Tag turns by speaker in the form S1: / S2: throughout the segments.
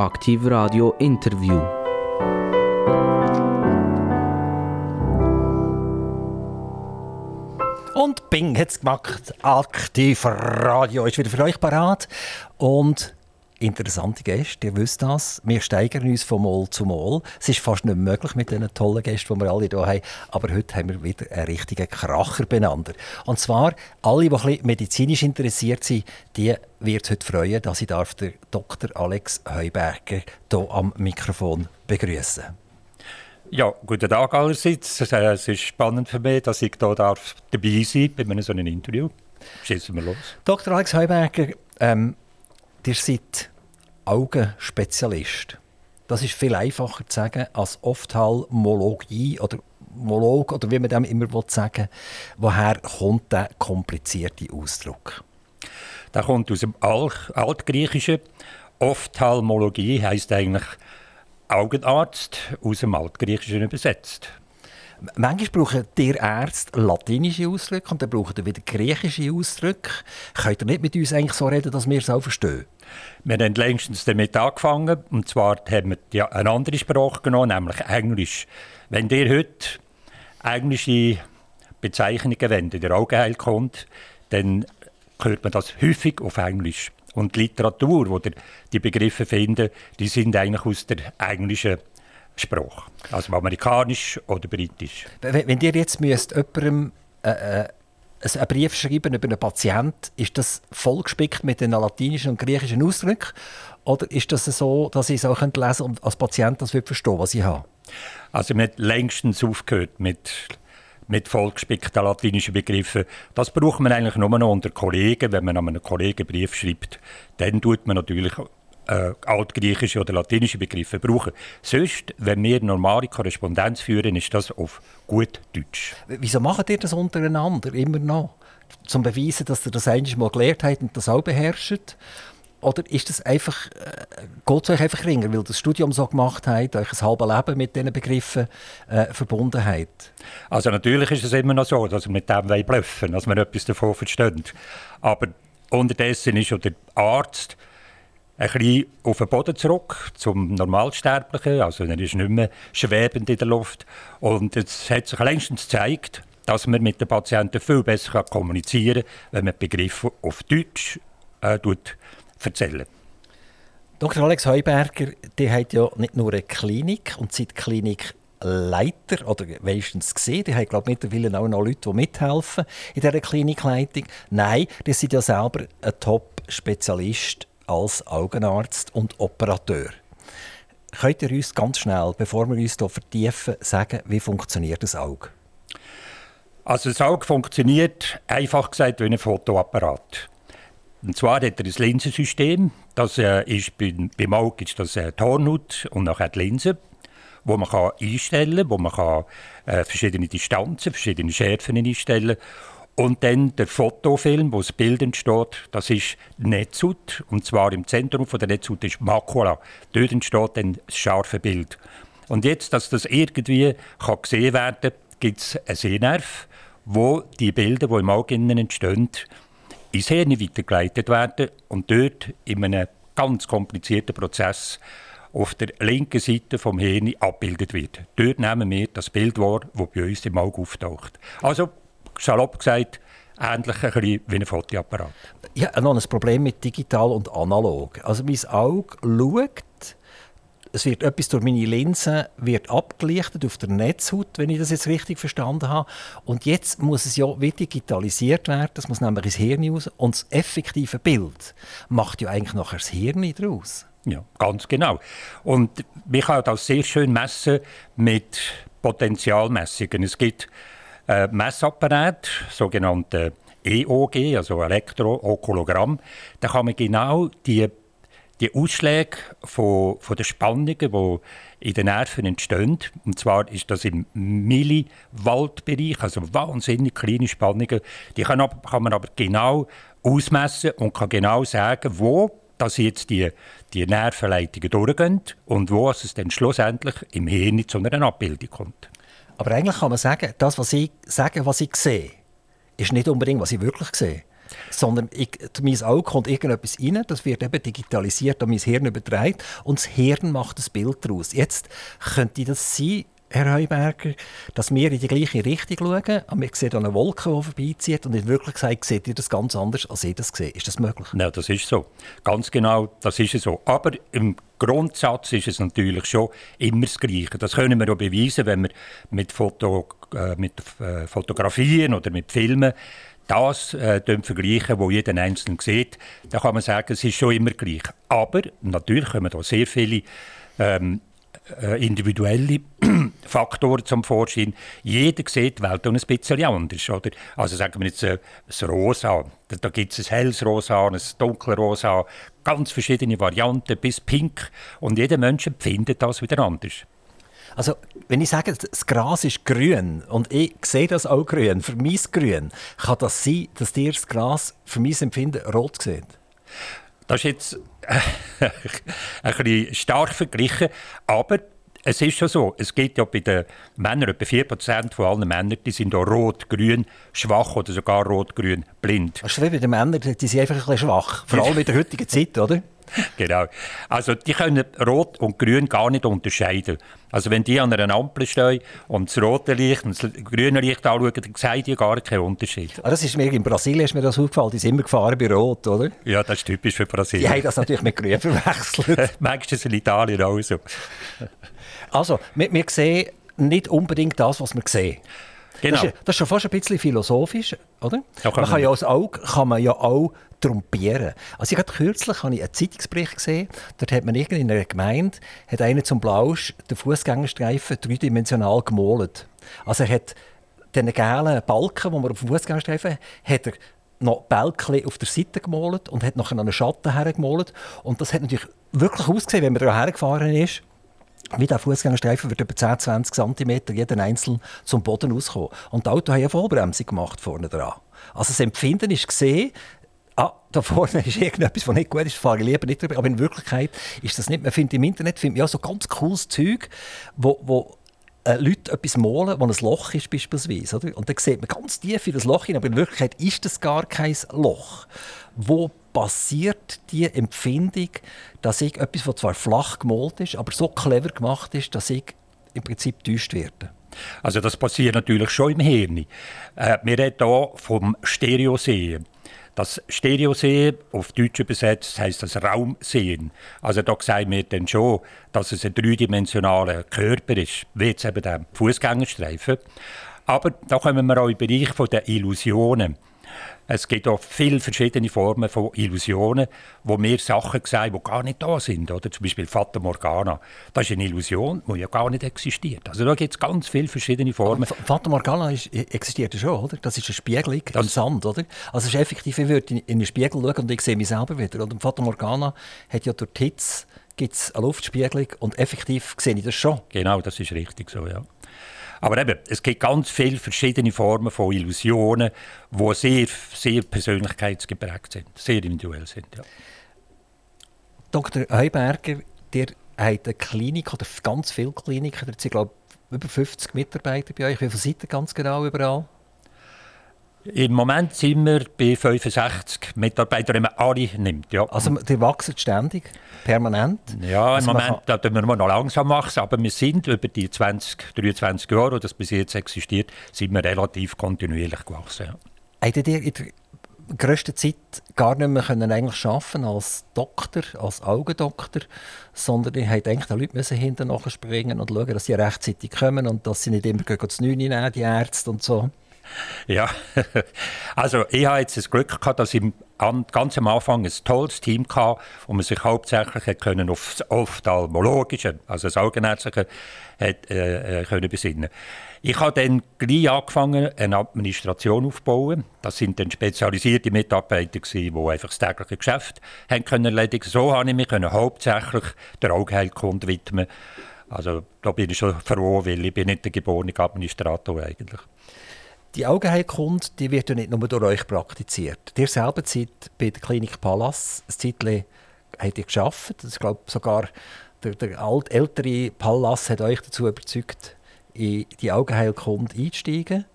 S1: Aktiv Radio Interview.
S2: Und Bing hat es gemacht. Aktiv Radio ist wieder für euch parat. Und interessante Gäste, ihr wisst das. Wir steigern uns von Mal zu Mal. Es ist fast nicht möglich mit diesen tollen Gästen, die wir alle hier haben. Aber heute haben wir wieder einen richtigen Kracher beieinander. Und zwar, alle, die ein bisschen medizinisch interessiert sind, die wird heute freuen, dass ich darf den Dr. Alex Heuberger hier am Mikrofon begrüßen
S3: ja, guten Tag allerseits. Äh, es ist spannend für mich, dass ich hier darf dabei sein bei einem so einem Interview. Schießen wir los.
S2: Dr. Alex Heuberger, ähm, ihr seid Augenspezialist. Das ist viel einfacher zu sagen als Ophthalmologie oder Molog oder wie man dem immer sagen will. Woher kommt der komplizierte Ausdruck?
S3: Der kommt aus dem Altgriechischen. Ophthalmologie heißt eigentlich Augenarzt aus dem Altgriechischen übersetzt.
S2: Manchmal brauchen die Ärzte latinische Ausdrücke und dann brauchen wieder griechische Ausdrücke. Könnt ihr nicht mit uns eigentlich so reden, dass wir es auch verstehen?
S3: Wir haben längstens damit angefangen. Und zwar haben wir eine andere Sprache genommen, nämlich Englisch. Wenn ihr heute englische Bezeichnungen wendet, in der Augenheil kommt, dann hört man das häufig auf Englisch. Und die Literatur, wo die Begriffe finden, die sind eigentlich aus der englischen Sprache. Also amerikanisch oder britisch.
S2: Wenn, wenn ihr jetzt müsst jemandem äh, äh, einen Brief schreiben über einen Patienten, ist das vollgespickt mit den latinischen und griechischen Ausdrücken? Oder ist das so, dass ich es auch lesen könnte und als Patient das verstehen was ich habe?
S3: Also wir haben längstens aufgehört mit mit vollgespickten latinischen Begriffen. Das braucht man eigentlich nur noch unter Kollegen. Wenn man an einen Kollegen Brief schreibt, dann tut man natürlich äh, altgriechische oder latinische Begriffe brauchen. Sonst, wenn wir normale Korrespondenz führen, ist das auf gut Deutsch.
S2: Wieso macht ihr das untereinander immer noch? Zum beweisen, dass ihr das eigentlich mal gelernt habt und das auch beherrscht? Oder ist das einfach, äh, geht es euch einfach ringer, weil das Studium so gemacht hat, euch ein halbes Leben mit diesen Begriffen äh, verbunden hat?
S3: Also natürlich ist es immer noch so, dass wir mit dem bluffen dass wir etwas davon verstehen. Aber unterdessen ist auch der Arzt ein bisschen auf den Boden zurück, zum Normalsterblichen. Also er ist nicht mehr schwebend in der Luft. Und es hat sich längstens gezeigt, dass man mit den Patienten viel besser kommunizieren kann, wenn man Begriffe auf Deutsch äh, erzählen.
S2: Dr. Alex Heuberger, die hat ja nicht nur eine Klinik und seit Klinikleiter oder wenigstens gesehen. Die haben, glaube ich, mittlerweile auch noch Leute, die mithelfen in dieser Klinikleitung. Nein, die sind ja selber ein Top-Spezialist als Augenarzt und Operateur. Könnt ihr uns ganz schnell, bevor wir uns hier vertiefen, sagen, wie funktioniert das Auge?
S3: Also das Auge funktioniert, einfach gesagt, wie ein Fotoapparat. Und zwar hat er ein Linsensystem. Das äh, ist beim, Auge ist das äh, die Hornhaut und nachher die Linse, wo man kann einstellen kann, wo man kann, äh, verschiedene Distanzen, verschiedene Schärfen einstellen und dann der Fotofilm, wo das Bild entsteht, das ist die Netzhaut. Und zwar im Zentrum von der Netzhaut ist Makula. Dort entsteht dann das scharfe Bild. Und jetzt, dass das irgendwie kann gesehen werden kann, gibt es einen Sehnerv, wo die Bilder, die im Auge entstehen, ins Hirn weitergeleitet werden und dort in einem ganz komplizierten Prozess auf der linken Seite vom Hirn abgebildet wird. Dort nehmen wir das Bild wahr, das bei uns im Auge auftaucht. Also, salopp gesagt, ähnlich ein bisschen wie ein Fotoapparat.
S2: Ich habe noch ein Problem mit digital und analog. Also mein Auge schaut es wird etwas durch meine Linse wird abgelichtet auf der Netzhaut, wenn ich das jetzt richtig verstanden habe. Und jetzt muss es ja wie digitalisiert werden, das muss nämlich ins Hirn raus. Und das effektive Bild macht ja eigentlich nachher das Hirn daraus.
S3: Ja, ganz genau. Und man kann das sehr schön messen mit Potentialmessungen. Es gibt äh, Messapparate, sogenannte EOG, also Elektrookologramm. Da kann man genau die die Ausschläge von, von den Spannungen, die in den Nerven entstehen, und zwar ist das im Milliwattbereich, also wahnsinnig kleine Spannungen, die kann, kann, man aber genau ausmessen und kann genau sagen, wo dass jetzt die, die Nervenleitungen durchgehen und wo es dann schlussendlich im Hirn zu einer Abbildung kommt.
S2: Aber eigentlich kann man sagen, das, was ich sage, was ich sehe, ist nicht unbedingt, was ich wirklich sehe. sondern ich, mein Auge kommt irgendetwas rein, das wird eben digitalisiert an mein Hirn übertragen und das Hirn macht das Bild daraus. Jetzt könnte das sein, Herr Heuberger, dass wir in die gleiche Richtung schauen, aber wir sehen eine Wolke, die vorbeizieht und in Wirklichkeit seht ihr das ganz anders, als ich das sehe. Ist das möglich?
S3: Ja, das ist so. Ganz genau, das ist so. Aber im Grundsatz ist es natürlich schon immer das Gleiche. Das können wir auch beweisen, wenn wir mit, Foto, äh, mit äh, Fotografien oder mit Filmen das äh, vergleichen, wo jeder Einzelne sieht, dann kann man sagen, es ist schon immer gleich. Aber natürlich kommen da sehr viele ähm, äh, individuelle Faktoren zum Vorschein. Jeder sieht die Welt ein bisschen anders. Oder? Also sagen wir jetzt äh, das Rosa. Da, da gibt es ein helles Rosa, ein dunkles Rosa, ganz verschiedene Varianten bis Pink. Und jeder Mensch empfindet das wieder anders.
S2: Also, wenn ich sage, das Gras ist grün und ich sehe das auch grün, für mich grün, kann das sein, dass dir das Gras für mein Empfinden rot sieht?
S3: Das ist jetzt ein bisschen stark verglichen, aber es ist schon so, es geht ja bei den Männern, etwa 4% von allen Männern, die sind auch rot, grün, schwach oder sogar rot, grün, blind.
S2: Das ist wie bei den Männern, die sind einfach ein bisschen schwach, vor allem in der heutigen Zeit, oder?
S3: genau. Also die können Rot und Grün gar nicht unterscheiden. Also wenn die an einer Ampel stehen und das rote Licht und das grüne Licht anschauen, dann sehen die gar keinen Unterschied.
S2: Ah, das ist mir, in Brasilien ist mir das aufgefallen, die sind immer gefahren bei Rot, oder?
S3: Ja, das ist typisch für Brasilien.
S2: Die haben das natürlich mit Grün verwechselt.
S3: Es in Italien auch so?
S2: Also, wir, wir sehen nicht unbedingt das, was wir sehen. Genau. Das, ist, das ist schon fast ein bisschen philosophisch, oder? Ja, man kann ja als Auge kann man ja auch trompieren. Also ich habe kürzlich habe ich einen Zeitungsbericht gesehen, dort hat man in einer Gemeinde hat einer zum Blausch den Fußgängerstreifen dreidimensional gemalt. Also er hat den gelben Balken, den man auf dem Fußgängerstreifen hat, er noch Bälkchen auf der Seite gemalt und hat nachher noch einen Schatten hergemalt. Und das hat natürlich wirklich ausgesehen, wenn man da hergefahren ist. Wie der Fußgängerstreifen wird über 10, 20 cm jeden einzeln zum Boden auskommen. Und die Autos haben eine Vollbremsung gemacht vorne dran. Also das Empfinden ist gesehen, ah, da vorne ist irgendetwas, was nicht gut ist, fahre ich lieber nicht drüber. Aber in Wirklichkeit ist das nicht. Man findet im Internet findet man ja so ganz cooles Zeug, wo, wo äh, Leute etwas malen, wo ein Loch ist beispielsweise. Oder? Und dann sieht man ganz tief in das Loch hin, aber in Wirklichkeit ist das gar kein Loch. Wo passiert die Empfindung, dass ich etwas, das zwar flach gemalt ist, aber so clever gemacht ist, dass ich im Prinzip getäuscht werde?
S3: Also das passiert natürlich schon im Hirn. Äh, wir reden hier vom Stereosehen. Das Stereosehen, auf Deutsch übersetzt, heißt das Raumsehen. Also da sagen wir dann schon, dass es ein dreidimensionaler Körper ist, wie jetzt eben der Fußgängerstreifen. Aber da kommen wir auch im Bereich der Illusionen. Es gibt auch viele verschiedene Formen von Illusionen, wo wir Sachen sehen, die gar nicht da sind. Oder? Zum Beispiel Fata Morgana. Das ist eine Illusion, die ja gar nicht existiert. Also da gibt es ganz viele verschiedene Formen. Aber
S2: Fata Morgana ist, e, existiert ja schon, oder? Das ist eine Spiegelung im Sand, oder? Also es ist effektiv, ich würde in einen Spiegel schauen und ich sehe mich selber wieder. Und Fata Morgana hat ja durch die Hitze gibt's eine Luftspiegelung und effektiv sehe ich das schon.
S3: Genau, das ist richtig so, ja. Aber eben, es gibt ganz viele verschiedene Formen von Illusionen, die sehr, sehr persönlichkeitsgeprägt sind, sehr individuell sind. Ja.
S2: Dr. Heuberger, der hat eine Klinik oder ganz viele Kliniken, da sind glaube über 50 Mitarbeiter bei euch. Wie viele seid ihr ganz genau überall?
S3: Im Moment sind wir bei 65 Mitarbeitern, wenn man alle nimmt. Ja.
S2: Also die wachsen ständig, permanent?
S3: Ja, also im Moment da tun wir noch langsam wachsen, aber wir sind über die 20, 23 Jahre, die das bis jetzt existiert, sind wir relativ kontinuierlich gewachsen. Ja.
S2: Habt ihr in der grössten Zeit gar nicht mehr können eigentlich arbeiten als Doktor, als Augendoktor, sondern ihr habt eigentlich den Leuten hinten springen und schauen, dass sie rechtzeitig kommen und dass sie nicht immer zu 9 nehmen, die Ärzte und so?
S3: Ja, also ich habe jetzt das Glück gehabt, dass ich ganz am Anfang ein tolles Team hatte, wo man sich hauptsächlich können auf das Ophthalmologische, also das Augenärztliche, hat, äh, äh, können besinnen Ich habe dann gleich angefangen, eine Administration aufzubauen. Das sind dann spezialisierte Mitarbeiter, die einfach das tägliche Geschäft haben können erledigen So habe ich mich können hauptsächlich der Augenheilkunde widmen also da bin ich schon froh, weil ich bin nicht der geborene Administrator eigentlich.
S2: Die Augenheilkunde die wird ja nicht nur durch euch praktiziert. Ihr selber seid bei der Klinik Pallas ein Zeitchen habt ihr geschafft. Ich glaube sogar der, der alt, ältere Pallas hat euch dazu überzeugt, in die Augenheilkunde einzusteigen.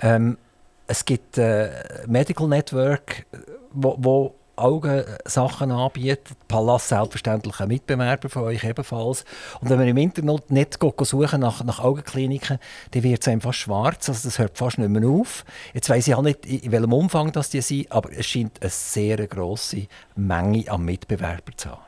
S2: Ähm, es gibt äh, Medical Network, wo, wo Augensachen anbietet. Pallas selbstverständlich ein Mitbewerber von euch ebenfalls. Und wenn man im Internet nicht suchen nach, nach Augenkliniken, dann wird es einfach schwarz. Also das hört fast nicht mehr auf. Jetzt weiß ich auch nicht, in welchem Umfang das die sind, aber es scheint eine sehr grosse Menge an Mitbewerbern zu haben.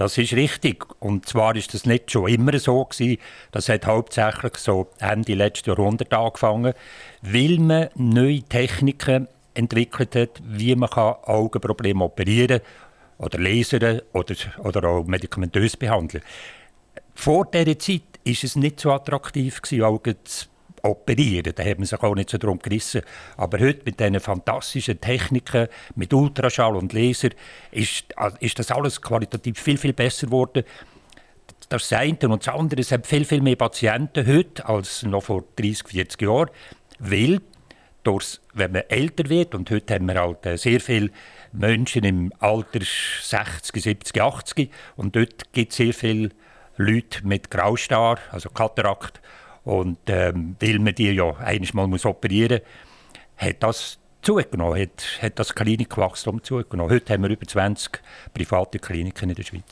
S3: Das ist richtig. Und zwar ist das nicht schon immer so gewesen. Das hat hauptsächlich so Ende letzten Jahrhundert angefangen, weil man neue Techniken entwickelt hat, wie man Augenprobleme operieren oder lasern oder, oder auch medikamentös behandeln Vor dieser Zeit war es nicht so attraktiv, Augen zu operieren. Da hat man sich auch nicht so darum gerissen. Aber heute mit diesen fantastischen Techniken, mit Ultraschall und Laser, ist, ist das alles qualitativ viel, viel besser geworden. Das eine. Und das andere, es haben viel, viel mehr Patienten heute als noch vor 30, 40 Jahren, weil durchs, wenn man älter wird, und heute haben wir halt äh, sehr viele Menschen im Alter 60, 70, 80, und dort gibt es sehr viele Leute mit Graustar, also Katarakt, und ähm, weil man die ja eines Mal muss operieren muss, hat das zugenommen, hat, hat das Klinikwachstum zugenommen. Heute haben wir über 20 private Kliniken in der Schweiz.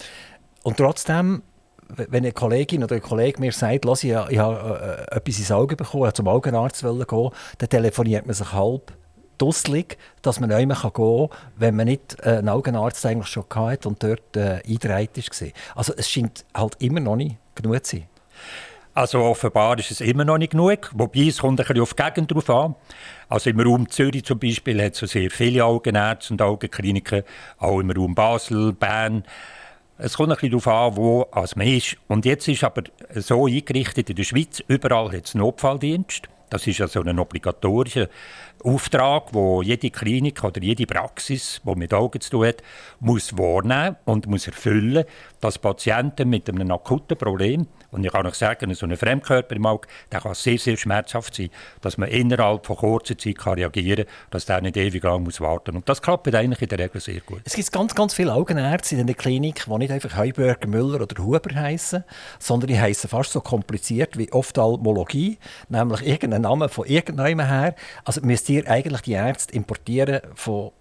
S2: Und trotzdem, wenn eine Kollegin oder ein Kollege mir sagt, ich, ich habe äh, etwas ins Auge bekommen, zum Augenarzt gehen, dann telefoniert man sich halb dusselig, dass man nicht mehr gehen kann, wenn man nicht äh, einen Augenarzt eigentlich schon hatte und dort äh, eingereiht war. Also es scheint halt immer noch nicht genug zu sein.
S3: Also offenbar ist es immer noch nicht genug, wobei es kommt ein bisschen auf die Gegend drauf an. Also im Raum Zürich zum Beispiel hat es sehr viele Augenärzte und Augenkliniken, auch im Raum Basel, Bern. Es kommt ein bisschen darauf an, wo man ist. Und jetzt ist aber so eingerichtet in der Schweiz, überall hat es Notfalldienst. Das ist also ein obligatorischer Auftrag, wo jede Klinik oder jede Praxis, die mit Augen zu tun hat, muss wahrnehmen und muss erfüllen, dass Patienten mit einem akuten Problem und ich kann euch sagen, so ein Fremdkörper im Auge, der kann sehr, sehr schmerzhaft sein, dass man innerhalb von kurzer Zeit kann reagieren kann, dass der nicht ewig lang muss warten muss. Und das klappt eigentlich in der Regel sehr gut.
S2: Es gibt ganz, ganz viele Augenärzte in der Klinik, die nicht einfach Heuberger, Müller oder Huber heißen, sondern die heißen fast so kompliziert wie Ophthalmologie, nämlich irgendeinen Namen von irgendjemandem her. Also müsst ihr eigentlich die Ärzte importieren von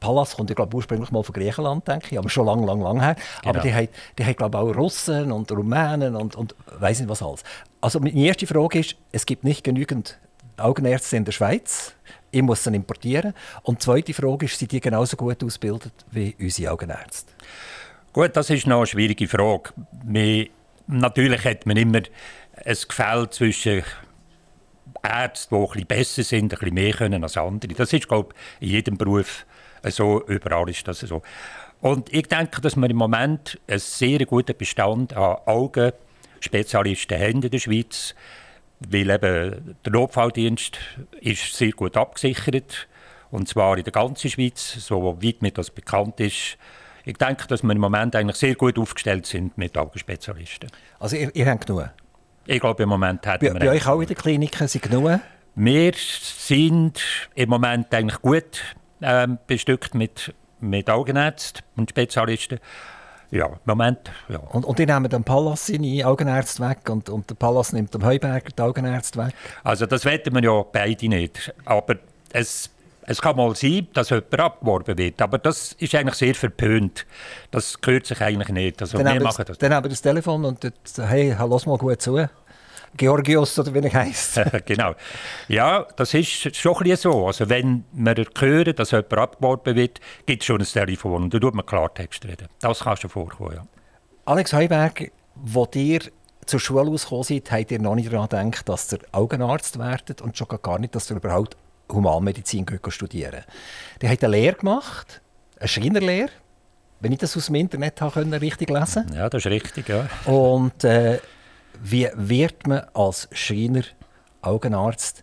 S2: Pallas kommt, ich glaube, ursprünglich mal von Griechenland, denke ich, aber schon lang, lang, lang her. Genau. Aber die haben, die haben, glaube ich, auch Russen und Rumänen und, und weiß nicht was alles. Also meine erste Frage ist, es gibt nicht genügend Augenärzte in der Schweiz. Ich muss sie importieren. Und die zweite Frage ist, sind die genauso gut ausgebildet wie unsere Augenärzte?
S3: Gut, das ist noch eine schwierige Frage. Wir, natürlich hat man immer ein Gefälle zwischen Ärzten, die ein bisschen besser sind, ein bisschen mehr können als andere. Das ist, glaube ich, in jedem Beruf so überall ist das so. Und ich denke, dass wir im Moment einen sehr guten Bestand an Augenspezialisten haben in der Schweiz, weil eben der Notfalldienst ist sehr gut abgesichert und zwar in der ganzen Schweiz, so weit mir das bekannt ist. Ich denke, dass wir im Moment eigentlich sehr gut aufgestellt sind mit Augenspezialisten.
S2: Also ihr, ihr habt genug?
S3: Ich glaube, im Moment
S2: hätten wir... Bei euch auch in den Kliniken sind genug?
S3: Wir sind im Moment eigentlich gut ähm, bestückt mit, mit Augenärzten und Spezialisten. Ja, Moment. Ja.
S2: Und, und die nehmen den Pallas seine Augenärzte weg und, und der Pallas nimmt dem Heuberger die Augenärzte weg?
S3: Also das wetten wir ja beide nicht. Aber es, es kann mal sein, dass jemand abgeworben wird. Aber das ist eigentlich sehr verpönt. Das gehört sich eigentlich nicht. Also
S2: dann wir machen das. Dann haben wir das Telefon und sagen, hey, lass mal gut zu. Georgios oder wie er heisst.
S3: genau. Ja, das ist schon ein so. Also wenn wir hören, dass jemand abgeworben wird, gibt es schon ein Telefon und da tut man Klartext reden. Das kann schon vorkommen, ja.
S2: Alex Heuberg, wo ihr zur Schule ausgekommen seid, habt ihr noch nicht daran gedacht, dass ihr Augenarzt werdet und schon gar nicht, dass ihr überhaupt Humanmedizin studieren Ihr habt eine Lehre gemacht, eine Schreinerlehre, wenn ich das aus dem Internet habe, richtig lesen
S3: Ja, das ist richtig, ja.
S2: Und äh, wie wird man als Schreiner, Augenarzt,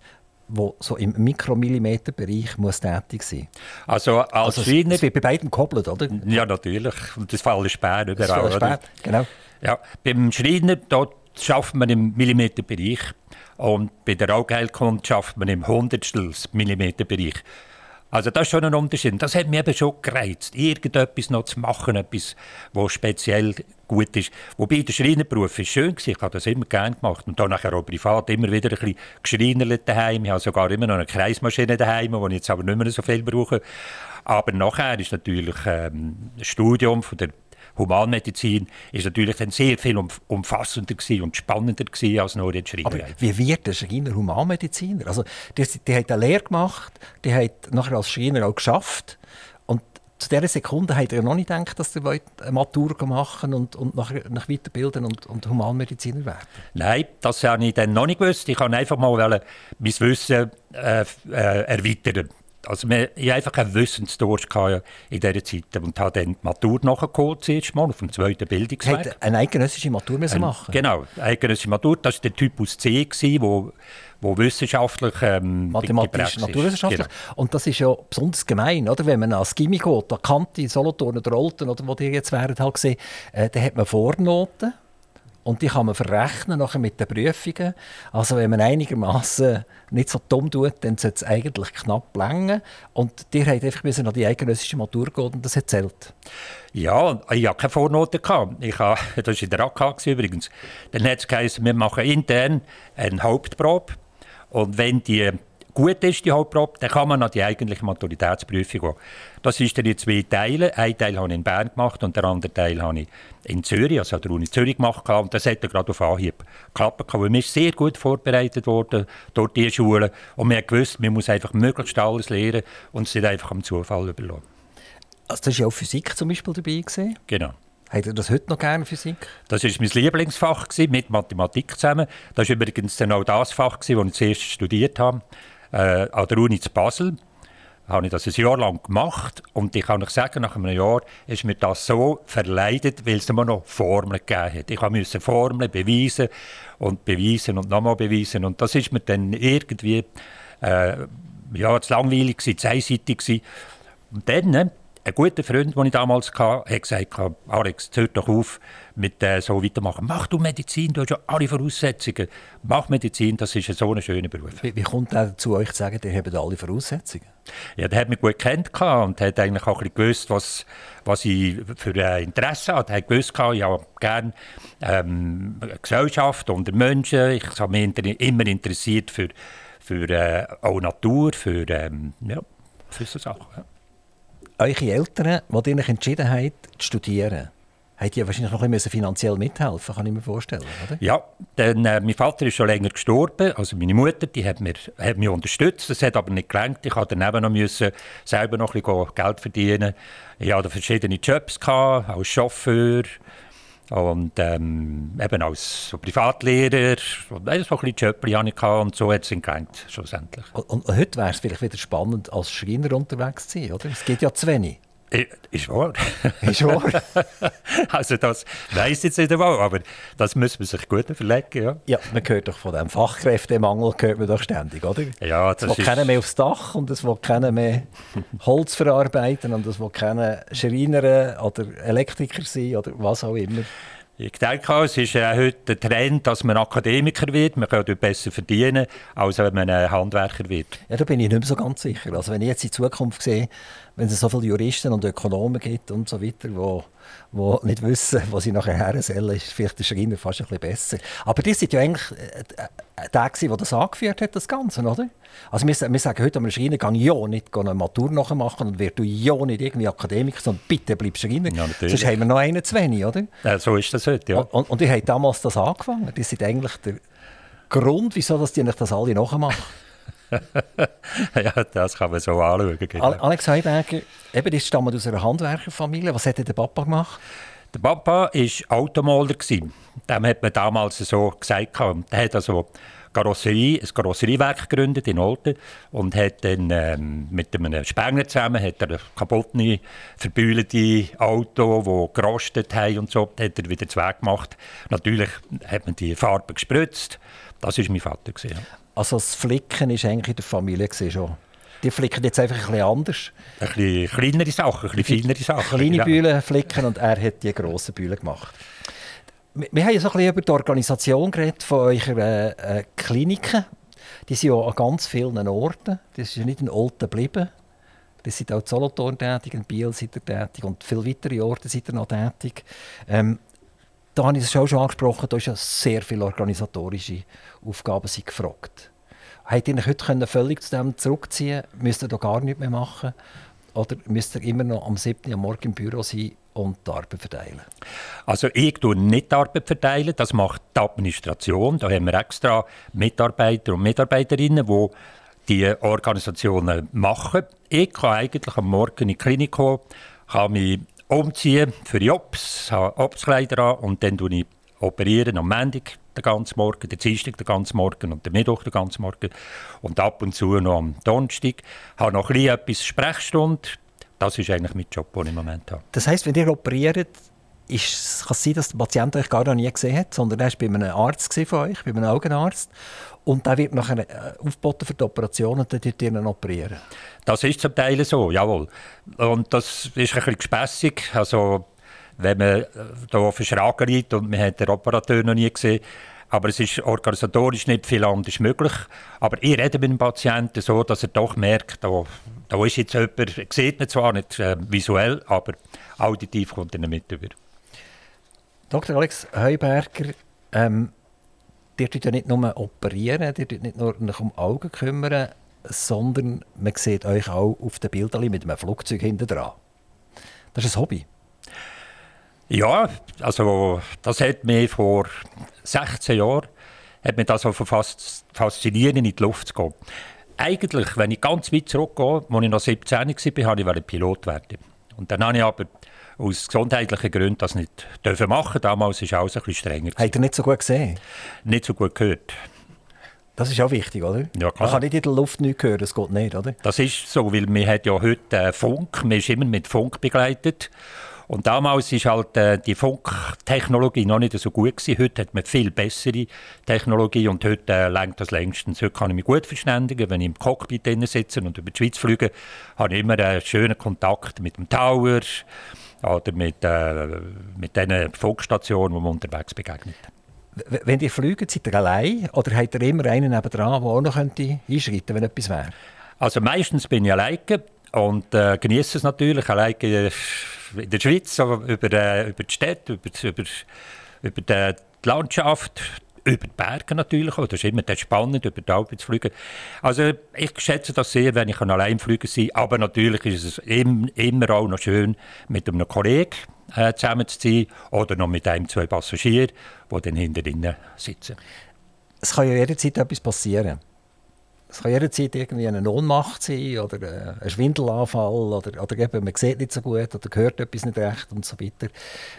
S2: der so im Mikromillimeterbereich muss tätig sein
S3: Also als
S2: also Schreiner... Es wird bei beiden gekoppelt, oder?
S3: Ja, natürlich. Und das Fall ist Späher
S2: überall. Das Fall genau.
S3: Ja, beim Schreiner dort schafft man im Millimeterbereich und bei der Augenheilkunde schafft man im Hundertstel Millimeterbereich. Also das ist schon ein Unterschied. Das hat mich eben schon gereizt, irgendetwas noch zu machen, etwas, was speziell gut ist. Wobei der Schreinerberuf ist schön war, ich habe das immer gerne gemacht. Und dann nachher auch privat immer wieder ein bisschen geschreinerlet daheim. Ich habe sogar immer noch eine Kreismaschine daheim, die ich jetzt aber nicht mehr so viel brauche. Aber nachher ist natürlich ähm, das Studium von der Humanmedizin ist natürlich dann sehr viel umfassender und spannender als nur die Schreiner. Aber
S2: wie wird der Schreiner Humanmediziner? Also, die, die hat eine Lehre gemacht, die hat nachher als Schreiner auch geschafft zu dieser Sekunde hat er noch nicht gedacht, dass er eine Matur machen und, und nachher nach weiterbilden und, und Humanmediziner werden.
S3: Nein, das habe ich dann noch nicht gewusst. Ich kann einfach mal mein Wissen äh, äh, erweitern. Also wir, ich einfach einen Wissensdurst in dieser Zeit und habe dann die Matur nachgeholt, zuerst mal, auf dem zweiten Bildungsweg.
S2: Hat eine eidgenössische Matur müssen machen?
S3: Genau, eine eidgenössische Matur, das war der Typus C, gewesen, wo, wissenschaftlich ähm,
S2: Mathematisch, naturwissenschaftlich. Genau. Und das ist ja besonders gemein, oder? wenn man als Gimmi geht, an Kante, Solothurn oder Olten, oder wo die jetzt wären, halt gesehen, äh, dann hat man Vornoten und die kann man verrechnen nachher mit den Prüfungen. Also wenn man einigermaßen nicht so dumm tut, dann sollte es eigentlich knapp länger. Und die hat einfach müssen an die eidgenössische Matur gehen und das hat zählt.
S3: Ja, ich hatte keine Vornoten. Ich habe, das war in der AK übrigens. Dann hat es geheißen, wir machen intern eine Hauptprobe. Und wenn die gut ist, die Hauptprobe, dann kann man an die eigentliche Maturitätsprüfung gehen. Das ist dann in zwei Teilen. Ein Teil habe ich in Bern gemacht und der andere Teil habe ich in Zürich, also an der Uni Zürich gemacht. Und das hat gerade auf Anhieb geklappt. Weil wir sehr gut vorbereitet worden durch diese Schule. Und wir haben gewusst, man muss einfach möglichst alles lernen und es nicht einfach am Zufall überlassen.
S2: Also das war ja auch Physik zum Beispiel dabei. Gewesen.
S3: Genau.
S2: Hat ihr das heute noch gerne, Physik?
S3: Das war mein Lieblingsfach, gewesen, mit Mathematik zusammen. Das war übrigens dann auch das Fach, das ich zuerst studiert habe äh, an der Uni zu Basel habe ich das ein Jahr lang gemacht und ich kann euch sagen, nach einem Jahr ist mir das so verleidet, weil es immer noch Formeln gegeben hat. Ich musste Formeln beweisen und beweisen und nochmal beweisen und das ist mir dann irgendwie äh, ja, zu langweilig gewesen, zu einseitig gewesen. Und dann, ne, ein guter Freund, den ich damals hatte, hat gesagt, Alex, hör doch auf mit äh, so weitermachen. Mach du Medizin, du hast ja alle Voraussetzungen. Mach Medizin, das ist so ein schöner Beruf.
S2: Wie, wie kommt er dazu, euch zu sagen, ihr habt alle Voraussetzungen?
S3: Ja, der hat mich gut kennt und hat eigentlich auch ein gewusst, was, was ich für ein Interesse hatte. Er hat gewusst, ich habe gerne ähm, Gesellschaft unter Menschen. Ich habe mich immer interessiert für, für äh, auch Natur, für, ähm, ja, für so Sachen. Ja
S2: eure Eltern, die sich entschieden haben, zu studieren, haben die wahrscheinlich noch ein finanziell mithelfen, kann ich mir vorstellen, oder?
S3: Ja, denn äh, mein Vater ist schon länger gestorben, also meine Mutter, die hat, mir, hat mich unterstützt, das hat aber nicht gelangt. Ich musste daneben noch müssen, selber noch ein bisschen Geld verdienen. Ich hatte verschiedene Jobs gehabt, als Chauffeur, und ähm, eben als Privatlehrer, und ein bisschen Jöppli hatte ich und so hat es ihn gelangt, schlussendlich.
S2: Und, und heute wäre es vielleicht wieder spannend, als Schreiner unterwegs zu sein, oder? Es geht ja zu wenig.
S3: Ist wahr.
S2: Ist wahr.
S3: also das weiss jetzt nicht einmal, aber das muss man sich gut überlegen. Ja,
S2: ja man hört doch von dem Fachkräftemangel hört man doch ständig, oder?
S3: Ja, das
S2: es will keiner mehr aufs Dach und es will keiner mehr Holz verarbeiten und es will keiner Schreiner oder Elektriker sein oder was auch immer.
S3: Ich denke es ist äh, heute der Trend, dass man Akademiker wird. Man kann dort besser verdienen, als wenn man ein Handwerker wird.
S2: Ja, da bin ich nicht mehr so ganz sicher. Also wenn ich jetzt in Zukunft sehe, wenn es so viele Juristen und Ökonomen gibt und so weiter, die die nicht wissen, wo sie nachher her sollen, ist vielleicht der Schreiner fast ein bisschen besser. Aber die sind ja eigentlich äh, der, der das angeführt hat, das Ganze, oder? Also wir, wir sagen heute am Schreiner, geh ja nicht eine Matur machen und wirst du ja nicht irgendwie Akademiker, sondern bitte bleib Schreiner. Ja, Sonst haben wir noch einen zu wenig, oder?
S3: Ja, so ist das heute, ja.
S2: Und, und, die haben damals das angefangen. Die sind eigentlich der Grund, wieso dass die das alle nachmachen.
S3: ja, das kann man so anschauen.
S2: Genau. Alex Heiberger, eben, das stammt aus einer Handwerkerfamilie. Was hat der Papa gemacht?
S3: Der Papa war Automaler. Dem hat man damals so gesagt. Er hat also Karosserie, ein Karosseriewerk gegründet in Olten und hat dann ähm, mit einem Spengler zusammen hat er kaputte, verbühlte Auto, die gerostet haben und so, hat er wieder zwei gemacht. Natürlich hat man die Farbe gespritzt. Das war mein Vater. Gewesen,
S2: also das Flicken war eigentlich in der Familie schon. Die flicken jetzt einfach ein bisschen anders.
S3: Ein bisschen kleinere Sachen, ein bisschen feinere Sachen.
S2: Kleine ja. Bühlen flicken und er hat die grossen Bühlen gemacht. Wir haben ja so ein bisschen über die Organisation geredet von euren äh, Kliniken. Die sind ja an ganz vielen Orten. Das ist ja nicht in Olten geblieben. Ihr seid auch in Solothurn tätig, in Biel seid ihr tätig und viele weitere Orte seid ihr noch tätig. Ähm, da habe ich es schon angesprochen, da ist ja sehr viele organisatorische Aufgaben sind gefragt. Habt ihr euch heute völlig zu dem zurückziehen Müsst ihr da gar nichts mehr machen? Oder müsst ihr immer noch am 7. Uhr morgen im Büro sein und die Arbeit verteilen?
S3: Also ich tue nicht die Arbeit verteilen, das macht die Administration. Da haben wir extra Mitarbeiter und Mitarbeiterinnen, die die Organisationen machen. Ich kann eigentlich am Morgen in die Klinik kommen, kann mich umziehen für die Ops, habe Obskleider an und dann operiere ich operieren am Montag den ganzen Morgen, den Dienstag den ganzen Morgen und den Mittwoch den ganzen Morgen und ab und zu noch am Donnerstag. Ich habe noch ein bisschen etwas Sprechstunde. Das ist eigentlich mein Job, den ich im Moment habe.
S2: Das heisst, wenn ihr operiert, ist, kann es sein, dass der Patient euch gar noch nie gesehen hat, sondern er war bei einem Arzt von euch, bei einem Augenarzt. Und der wird nachher äh, aufgeboten für die Operation und dann wird ihr operieren.
S3: Das ist zum Teil so, jawohl. Und das ist ein bisschen gespässig. Also, wenn man hier äh, verschragen liegt und man hat den Operateur noch nie gesehen, aber es ist organisatorisch nicht viel anders möglich. Aber ich rede mit dem Patienten so, dass er doch merkt, da, da ist jetzt jemand, sieht ihn zwar nicht äh, visuell, aber auditiv kommt er mit über.
S2: Dr. Alex Heuberger, ähm, ihr ja nicht nur operieren, ihr tut nicht nur um Augen kümmern, sondern man sieht euch auch auf den Bildern mit einem Flugzeug hinten dran. Das ist ein Hobby.
S3: Ja, also das hat mich vor 16 Jahren hat mich das also fast fasziniert, in die Luft zu gehen. Eigentlich, wenn ich ganz weit zurückgehe, als ich noch 17 war, wollte ich Pilot werden. Und dann habe ich aber aus gesundheitlichen Gründen das nicht dürfen machen. Damals war alles ein bisschen strenger.
S2: Hat er nicht so gut gesehen?
S3: Nicht so gut gehört.
S2: Das ist auch wichtig, oder?
S3: Ja, klar.
S2: Man kann nicht in der Luft nichts hören, das geht nicht, oder?
S3: Das ist so, weil man hat ja heute äh, Funk, man ist immer mit Funk begleitet. Und damals war halt äh, die Funktechnologie noch nicht so gut gewesen. Heute hat man viel bessere Technologie und heute äh, lenkt das längstens. Heute kann ich mich gut verständigen, wenn ich im Cockpit sitze und über die Schweiz fliege, habe ich immer einen schönen Kontakt mit dem Tower oder mit, äh, mit den Funkstationen, die man unterwegs begegnet.
S2: Wenn ihr fliegt, seid ihr allein oder habt ihr immer einen nebenan, der auch noch einschreiten könnte, wenn etwas wäre?
S3: Also meistens bin ich alleine und äh, genieße es natürlich, alleine in der Schweiz, so über, äh, über die Städte, über, über, über die Landschaft, über die Berge natürlich auch. Das ist immer spannend, über die Alpen zu fliegen. Also ich schätze das sehr, wenn ich allein fliegen kann. Aber natürlich ist es immer auch noch schön, mit einem Kollegen äh, zusammen zu sein oder noch mit einem, zwei Passagieren, die dann hinter sitzen.
S2: Es kann ja jederzeit etwas passieren. Es kann jederzeit irgendwie eine Ohnmacht sein oder äh, ein Schwindelanfall oder, oder eben, man sieht nicht so gut oder hört etwas nicht recht und so weiter.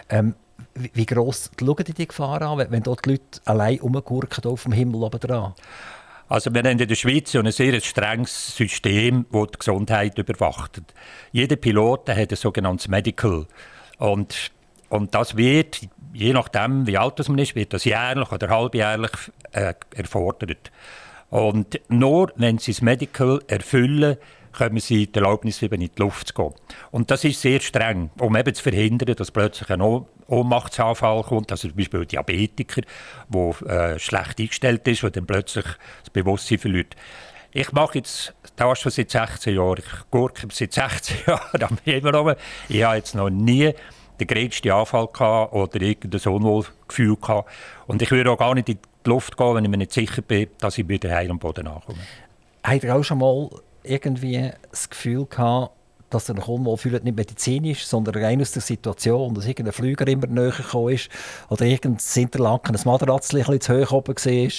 S2: Ähm, wie, wie gross schauen die die Gefahr an, wenn dort die Leute allein rumgurken auf dem Himmel oben dran?
S3: Also wir haben in der Schweiz ein sehr strenges System, das die Gesundheit überwacht. Jeder Pilot hat ein sogenanntes Medical. Und, und das wird, je nachdem wie alt man ist, wird das jährlich oder halbjährlich äh, erfordert. Und nur wenn sie das Medical erfüllen, können sie die Erlaubnis in die Luft zu gehen. Und das ist sehr streng, um eben zu verhindern, dass plötzlich ein Ohnmachtsanfall kommt. Also zum Beispiel ein Diabetiker, der äh, schlecht eingestellt ist und dann plötzlich das Bewusstsein verliert. Ich mache jetzt das schon seit 16 Jahren. Ich gurke seit 16 Jahren am Himmel Ich habe jetzt noch nie den größten Anfall gehabt oder irgendein Unwohlgefühl gehabt. Und ich würde auch gar nicht in die Luft gehen, wenn ich mir nicht sicher bin, dass ich wieder heil am Boden ankomme.
S2: Habt ihr auch schon mal irgendwie das Gefühl gehabt, dass er noch unwohl fühlt, nicht medizinisch, sondern rein aus der Situation, dass irgendein Flüger immer näher gekommen ist oder irgendein Interlaken, ein Matratzchen ein zu hoch oben war?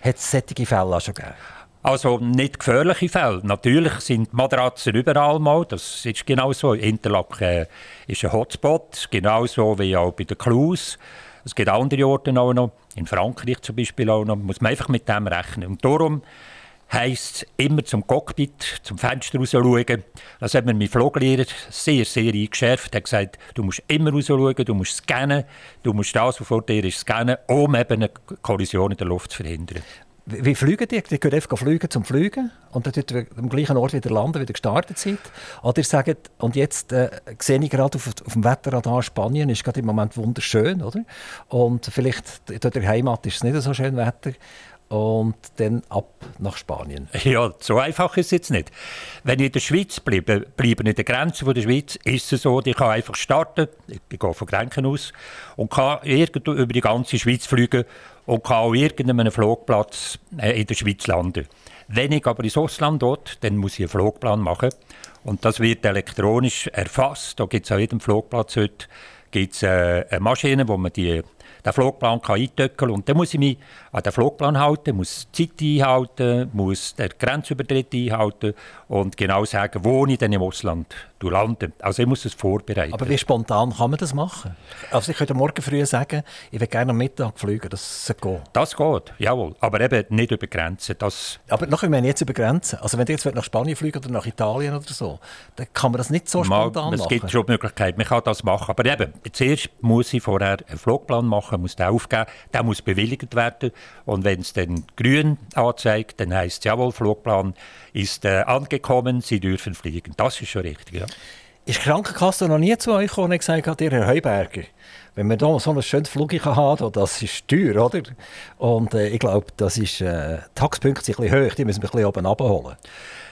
S2: Hat es solche Fälle auch schon gegeben?
S3: Also nicht gefährliche Fälle. Natürlich sind Matratzen überall mal. Das ist genau so. Interlaken äh, ist ein Hotspot, genauso wie auch bei den Clues. Es gibt andere Orte auch noch, in Frankreich zum Beispiel auch noch. Muss man einfach mit dem rechnen. Und darum heisst immer zum Cockpit, zum Fenster raus schauen. Das hat mir mein Fluglehrer sehr, sehr eingeschärft. Er hat gesagt, du musst immer raus schauen, du musst scannen, du musst das, was vor dir ist, scannen, um eben eine Kollision in der Luft zu verhindern.
S2: Wie fliegen die? Die können einfach fliegen zum Fliegen und dann dort am gleichen Ort wieder landen, wieder gestartet sind. Oder ihr sagt, und jetzt äh, sehe ich gerade auf, auf dem Wetterradar, Spanien ist gerade im Moment wunderschön, oder? Und vielleicht in der Heimat ist es nicht so schön Wetter. und dann ab nach Spanien.
S3: Ja, so einfach ist es jetzt nicht. Wenn ich in der Schweiz bleibe, bleibe in der Grenze der Schweiz, ist es so, ich kann einfach starten, ich gehe von Grenken aus, und kann irgendwo über die ganze Schweiz fliegen und kann auch irgendeinem Flugplatz äh, in der Schweiz landen. Wenn ich aber ins Ausland dort, dann muss ich einen Flugplan machen und das wird elektronisch erfasst. Da gibt es an jedem Flugplatz heute gibt's, äh, eine Maschine, wo man die den Flugplan kann eintöckeln und dann muss ich mich an den Flugplan halten, muss die Zeit einhalten, muss den Grenzübertritt einhalten und genau sagen, wo ich dann im Ausland lande. Also ich muss es vorbereiten.
S2: Aber wie spontan kann man das machen? Also ich könnte morgen früh sagen, ich will gerne am Mittag fliegen, das geht.
S3: Das geht, jawohl, aber eben nicht über Grenzen. Das
S2: aber noch, ich meine jetzt über Grenzen. Also wenn du jetzt nach Spanien fliegen oder nach Italien oder so, dann kann man das nicht so spontan
S3: man,
S2: es
S3: machen. Es gibt schon die Möglichkeit, man kann das machen. Aber eben, zuerst muss ich vorher einen Flugplan machen, muss den aufgeben, der muss bewilligt werden und wenn es dann grün anzeigt, dann heisst es, jawohl, Flugplan ist äh, angekommen, Sie dürfen fliegen. Das ist schon richtig, ja.
S2: Ist die Krankenkasse noch nie zu euch gekommen und gesagt, hat, Herr Heuberger, wenn man hier so einen schönen Flug haben das ist teuer, oder? Und äh, ich glaube, das ist, äh, Taxpunkte sind ein bisschen hoch, die müssen wir ein bisschen oben abholen.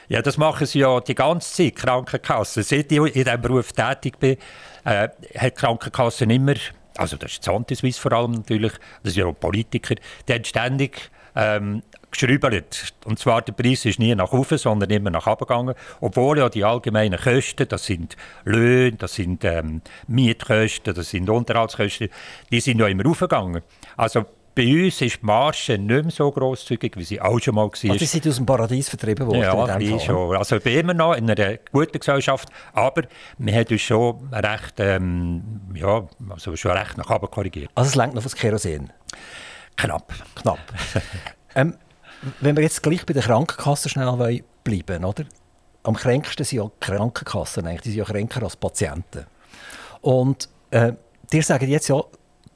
S3: Ja, das machen sie ja die ganze Zeit, Krankenkassen. Seit ich in diesem Beruf tätig bin, äh, hat die Krankenkasse immer also das ist Zantiswiss vor allem natürlich, das sind ja auch Politiker, die haben ständig ähm, geschrübelt. Und zwar der Preis ist nie nach oben, sondern immer nach oben gegangen. Obwohl ja die allgemeinen Kosten, das sind Löhne, das sind ähm, Mietkosten, das sind Unterhaltskosten, die sind ja immer aufgegangen. Also bei uns ist die Marge nicht mehr so grosszügig, wie sie auch schon mal war. Also
S2: die sind aus dem Paradies vertrieben worden?
S3: Ja, in schon. Also ich bin immer noch in einer guten Gesellschaft, aber wir haben uns schon recht, ähm, ja, also schon recht nach oben korrigiert.
S2: Also es lenkt noch aufs Kerosin?
S3: Knapp.
S2: Knapp. ähm, wenn wir jetzt gleich bei der Krankenkasse schnell bleiben oder? Am kränksten sind ja die Krankenkassen, eigentlich. die sind ja kränker als Patienten. Und äh, die sagen jetzt ja,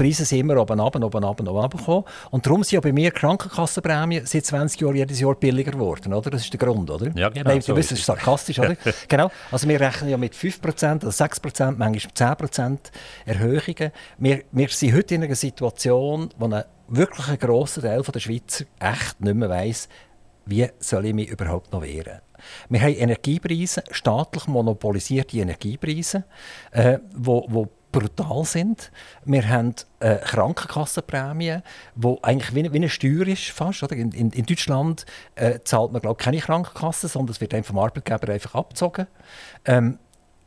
S2: Preise sind immer oben, oben, oben, oben, oben gekommen. Und darum sind ja bei mir Krankenkassenprämien seit 20 Jahren jedes Jahr billiger geworden, oder? Das ist der Grund, oder?
S3: Ja, genau.
S2: Nein, so du das ist sarkastisch, oder? genau. Also wir rechnen ja mit 5%, also 6%, manchmal 10% Erhöhungen. Wir, wir sind heute in einer Situation, wo ein wirklich ein grosser Teil der Schweizer echt nicht mehr weiss, wie soll ich mich überhaupt noch wehren. Wir haben Energiepreise, staatlich monopolisierte Energiepreise, äh, wo, wo brutal sind. Wir haben äh, Krankenkassenprämien, die eigentlich wie, wie eine Steuer ist fast. Oder? In, in, in Deutschland äh, zahlt man glaube keine Krankenkasse, sondern es wird einem vom Arbeitgeber einfach abgezogen. Ähm,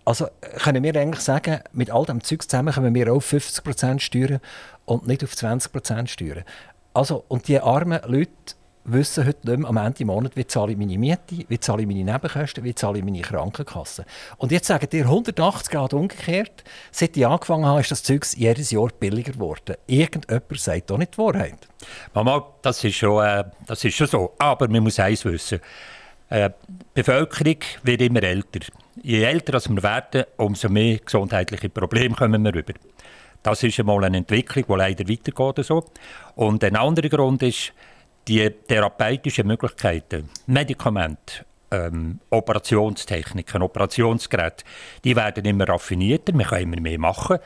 S2: also können wir eigentlich sagen, mit all dem Zeug zusammen können wir auf 50% Steuern und nicht auf 20% Steuern. Also, und die armen Leute wissen heute nicht mehr am Ende des Monats, wie zahle ich meine Miete, wie zahle ich meine Nebenkosten, wie zahle ich meine Krankenkasse. Und jetzt sagen dir 180 Grad umgekehrt, seit ich angefangen habe, ist das Zeug jedes Jahr billiger geworden. Irgendjemand sagt doch nicht die Wahrheit.
S3: Mama, das ist schon, äh, das ist schon so. Aber man muss eins wissen. Äh, die Bevölkerung wird immer älter. Je älter wir werden, umso mehr gesundheitliche Probleme kommen wir rüber. Das ist einmal eine Entwicklung, die leider weitergeht. Und ein anderer Grund ist, die therapeutischen Möglichkeiten, Medikamente, ähm, Operationstechniken, Operationsgeräte, die werden immer raffinierter, wir können immer mehr machen.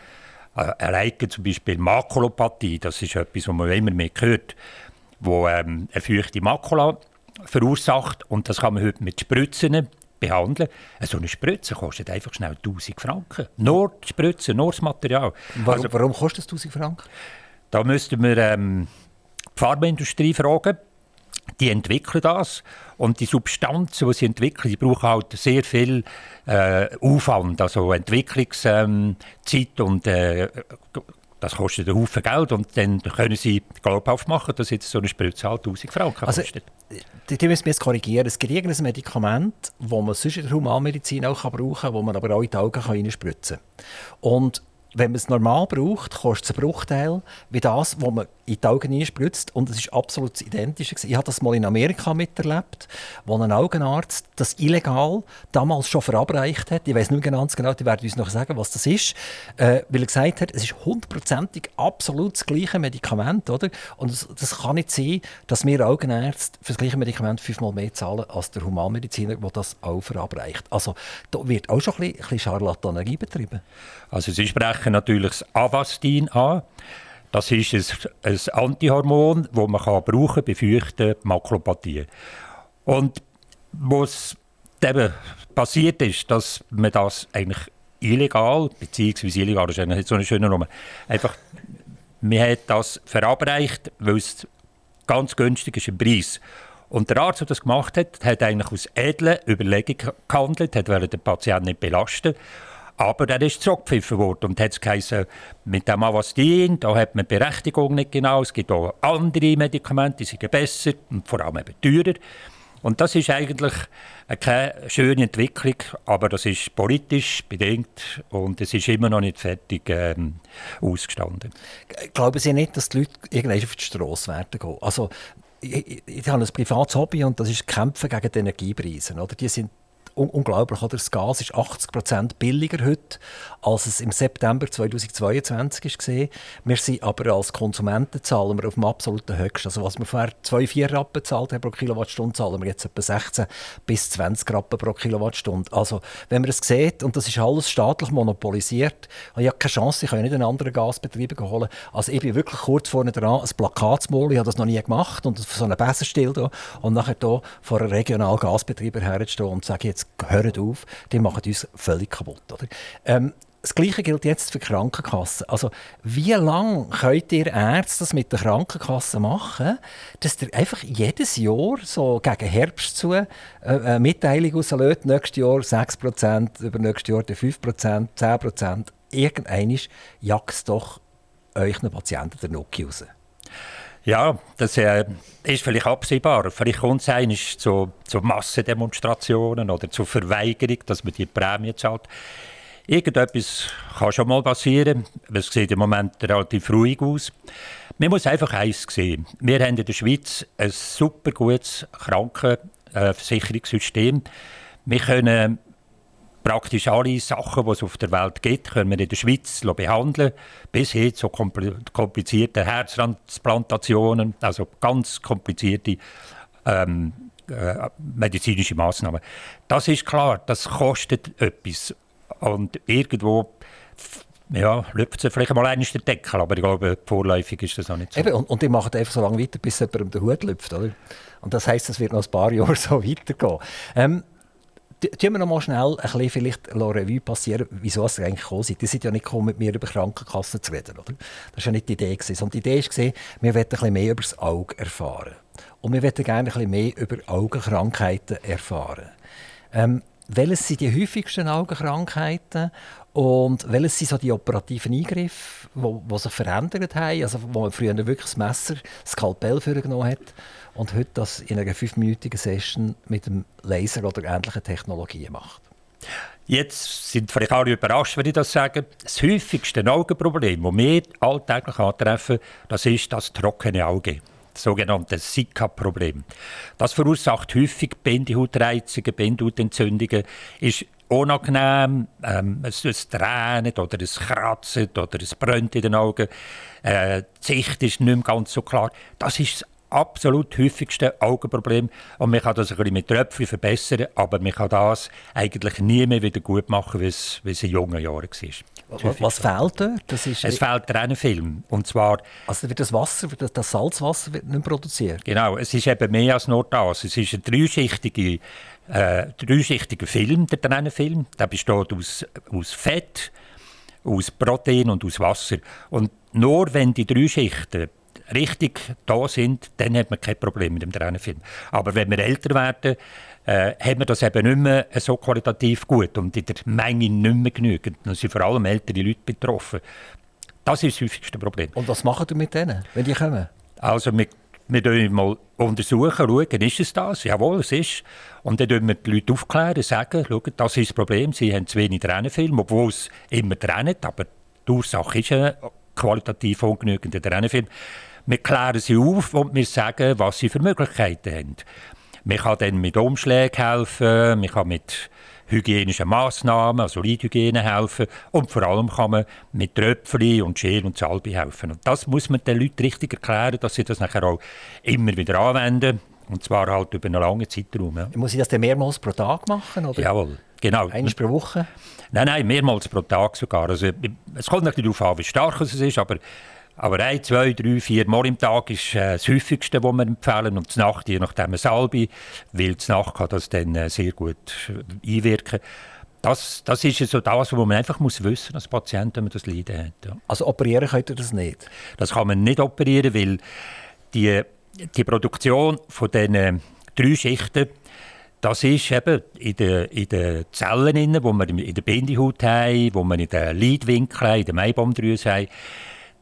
S3: Äh, allein zum Beispiel Makulopathie, das ist etwas, was man immer mehr hört, wo ähm, eine feuchte Makula verursacht und das kann man heute mit Spritzen behandeln. So eine Spritze kostet einfach schnell 1000 Franken. Nur die Spritze, nur das Material.
S2: Warum, also, warum kostet es 1000 Franken?
S3: Da müssten wir ähm, Pharmaindustrie fragen. Die entwickeln das und die Substanzen, die sie entwickeln, die brauchen halt sehr viel äh, Aufwand, also Entwicklungszeit ähm, und äh, das kostet einen Haufen Geld und dann können sie glaubhaft machen, dass jetzt so eine Spritze halt 1000 Franken also, kostet.
S2: Also, die, die müssen wir jetzt korrigieren. Es gibt irgendein Medikament, das man sonst in der Humanmedizin auch brauchen kann, das man aber auch in die Augen reinspritzen kann. Und wenn man es normal braucht, kostet es einen Bruchteil wie das, was man in die Augen einspritzt. Und es ist absolut identisch. Ich habe das mal in Amerika miterlebt, wo ein Augenarzt das illegal damals schon verabreicht hat. Ich weiß nicht ganz genau, die werden uns noch sagen, was das ist. Äh, weil er gesagt hat, es ist hundertprozentig absolut das gleiche Medikament. Oder? Und das, das, kann nicht sein, dass wir Augenärzte für das gleiche Medikament fünfmal mehr zahlen als der Humanmediziner, der das auch verabreicht. Also da wird auch schon ein bisschen, ein bisschen Charlatanerie betrieben.
S3: Also Sie sprechen natürlich das Avastin an. Das ist ein, ein Antihormon, das man kann brauchen bei feuchten Makropathien. Und was eben passiert ist, dass man das eigentlich illegal, beziehungsweise illegal ist eigentlich nicht so eine schöne Nummer, einfach, man hat das verabreicht, weil es ganz günstig ist im Preis. Und der Arzt, der das gemacht hat, hat eigentlich aus edlen Überlegungen gehandelt, hat den Patienten nicht belasten aber er ist zurückgepfiffen worden und hat geheißen, mit dem Avastin, da hat man die Berechtigung nicht genau, es gibt auch andere Medikamente, die sind besser und vor allem eben teurer. Und das ist eigentlich keine schöne Entwicklung, aber das ist politisch bedingt und es ist immer noch nicht fertig ähm, ausgestanden.
S2: Glauben Sie nicht, dass die Leute irgendwann auf die Straße werden gehen? Also, ich, ich, habe ein privates Hobby und das ist Kämpfen gegen die Energiepreise. Oder? Die sind un unglaublich. Oder? Das Gas ist 80% billiger heute, als es im September 2022 war. Wir sind aber als Konsumenten zahlen wir auf dem absoluten Höchsten. Also was wir vorher 2,4 Rappen zahlt pro Kilowattstunde, zahlen wir jetzt etwa 16 bis 20 Rappen pro Kilowattstunde. Also wenn man es sieht, und das ist alles staatlich monopolisiert, habe ich keine Chance, ich kann nicht einen anderen Gasbetrieb holen. Also ich bin wirklich kurz vorne dran, ein Plakat zu malen, ich habe das noch nie gemacht, und so einen Besenstiel da, und nachher hier vor einem regionalen Gasbetrieb herzustehen und sagen, jetzt hört auf, die machen uns völlig kaputt. Oder? Ähm, das Gleiche gilt jetzt für die Krankenkassen. Also, wie lange könnt ihr Ärzte das mit der Krankenkasse machen, dass ihr einfach jedes Jahr so gegen Herbst zu äh, eine Mitteilung rauslöst, nächstes Jahr 6%, übernächstes Jahr 5%, 10%. Irgendeinmal jagt doch euch Patienten der Nuki raus.
S3: Ja, das äh, ist vielleicht absehbar. Vielleicht kommt es einmal zu, zu Massendemonstrationen oder zu Verweigerung, dass man die Prämie zahlt. Irgendetwas kann schon mal passieren. Es sieht im Moment relativ ruhig aus. Man muss einfach eins sehen. Wir haben in der Schweiz ein super gutes Krankenversicherungssystem. Wir können praktisch alle Sachen, die es auf der Welt gibt, können wir in der Schweiz behandeln. Bis hin zu komplizierten Herztransplantationen, also ganz komplizierte ähm, äh, medizinische Maßnahmen. Das ist klar, das kostet etwas. Und irgendwo ja, lüpft es vielleicht mal eines der Deckel, aber ich glaube, vorläufig ist das auch nicht so.
S2: Eben, und, und die machen einfach so lange weiter, bis jemand den Hut lüpft, oder? Und das heisst, es wird noch ein paar Jahre so weitergehen. Ähm, Tun wir noch mal schnell ein bisschen vielleicht Revue passieren, wieso ihr eigentlich gekommen seid. Ihr seid ja nicht gekommen, mit mir über Krankenkassen zu reden, oder? Das war ja nicht die Idee. Und die Idee war, wir wollten ein bisschen mehr über das Auge erfahren. Und wir wollten gerne ein bisschen mehr über Augenkrankheiten erfahren. Ähm, welches sind die häufigsten Augenkrankheiten und welches sind so die operativen Eingriffe, die sich verändert haben? Also, wo man früher wirklich das Messer, das Skalpell genommen hat und heute das in einer fünfminütigen Session mit dem Laser oder ähnlichen Technologien macht.
S3: Jetzt sind vielleicht alle überrascht, wenn ich das sage. Das häufigste Augenproblem, das wir alltäglich antreffen, das ist das trockene Auge. Das sogenannte Zika-Problem. Das verursacht häufig Bindehautreizungen, Bindehautentzündungen, ist unangenehm, ähm, es, es tränt oder es kratzt oder es brennt in den Augen, äh, die Sicht ist nicht mehr ganz so klar. Das ist das absolut häufigste Augenproblem. Und man kann das ein bisschen mit Tröpfchen verbessern, aber man kann das eigentlich nie mehr wieder gut machen, wie es, wie es in jungen Jahren war.
S2: Was, was fehlt dort? Das ist
S3: es fehlt Tränenfilm. Und zwar...
S2: Also wird das Wasser, das Salzwasser wird nicht produziert?
S3: Genau, es ist eben mehr als nur das. Es ist ein dreischichtige, äh, dreischichtiger Film, der Tränenfilm. Der besteht aus, aus Fett, aus Protein und aus Wasser. Und nur wenn die drei Schichten richtig da sind, dann hat man kein Problem mit dem Tränenfilm. Aber wenn wir älter werden, äh, haben wir das eben nicht mehr so qualitativ gut und in der Menge nicht mehr genügend. Dann sind vor allem ältere Leute betroffen. Das ist das häufigste Problem.
S2: Und was machen ihr mit denen, wenn die kommen?
S3: Also wir, wir mal untersuchen, schauen, ist es das? Jawohl, es ist. Und dann wir die Leute aufklären, sagen, schauen, das ist das Problem, sie haben zu wenig Tränenfilm, obwohl es immer trennt, aber die Ursache ist ein qualitativ ungenügender Tränenfilm. Wir klären sie auf und wir sagen, was sie für Möglichkeiten haben. Man kann dann mit Umschlägen helfen, man kann mit hygienischen Massnahmen, also Lidhygiene helfen und vor allem kann man mit Tröpfchen und Gel und Salbe helfen. Und das muss man den Leuten richtig erklären, dass sie das nachher auch immer wieder anwenden. Und zwar halt über einen langen Zeitraum. Ja.
S2: Muss ich das dann mehrmals pro Tag machen? Oder?
S3: Jawohl, genau.
S2: Einmal pro Woche?
S3: Nein, nein, mehrmals pro Tag sogar. Also, es kommt natürlich darauf an, wie stark es ist, aber Aber ein, zwei, drei, vier Mal im Tag ist äh, das häufigste, was wir empfehlen. Und die Nacht, je nachdem eine Salbe, weil die Nacht kann das dann äh, sehr gut äh, einwirken. Das, das ist so das, was man einfach muss wissen als Patient, wenn man das Leiden hat. Ja.
S2: Also operieren könnt ihr das nicht?
S3: Das kann man nicht operieren, weil die, die Produktion von diesen drei Schichten das ist eben in den, in den Zellen, wo wir in der Bindehaut haben, wo wir in den Leitwinkeln haben, in der Meibaumdrüse haben.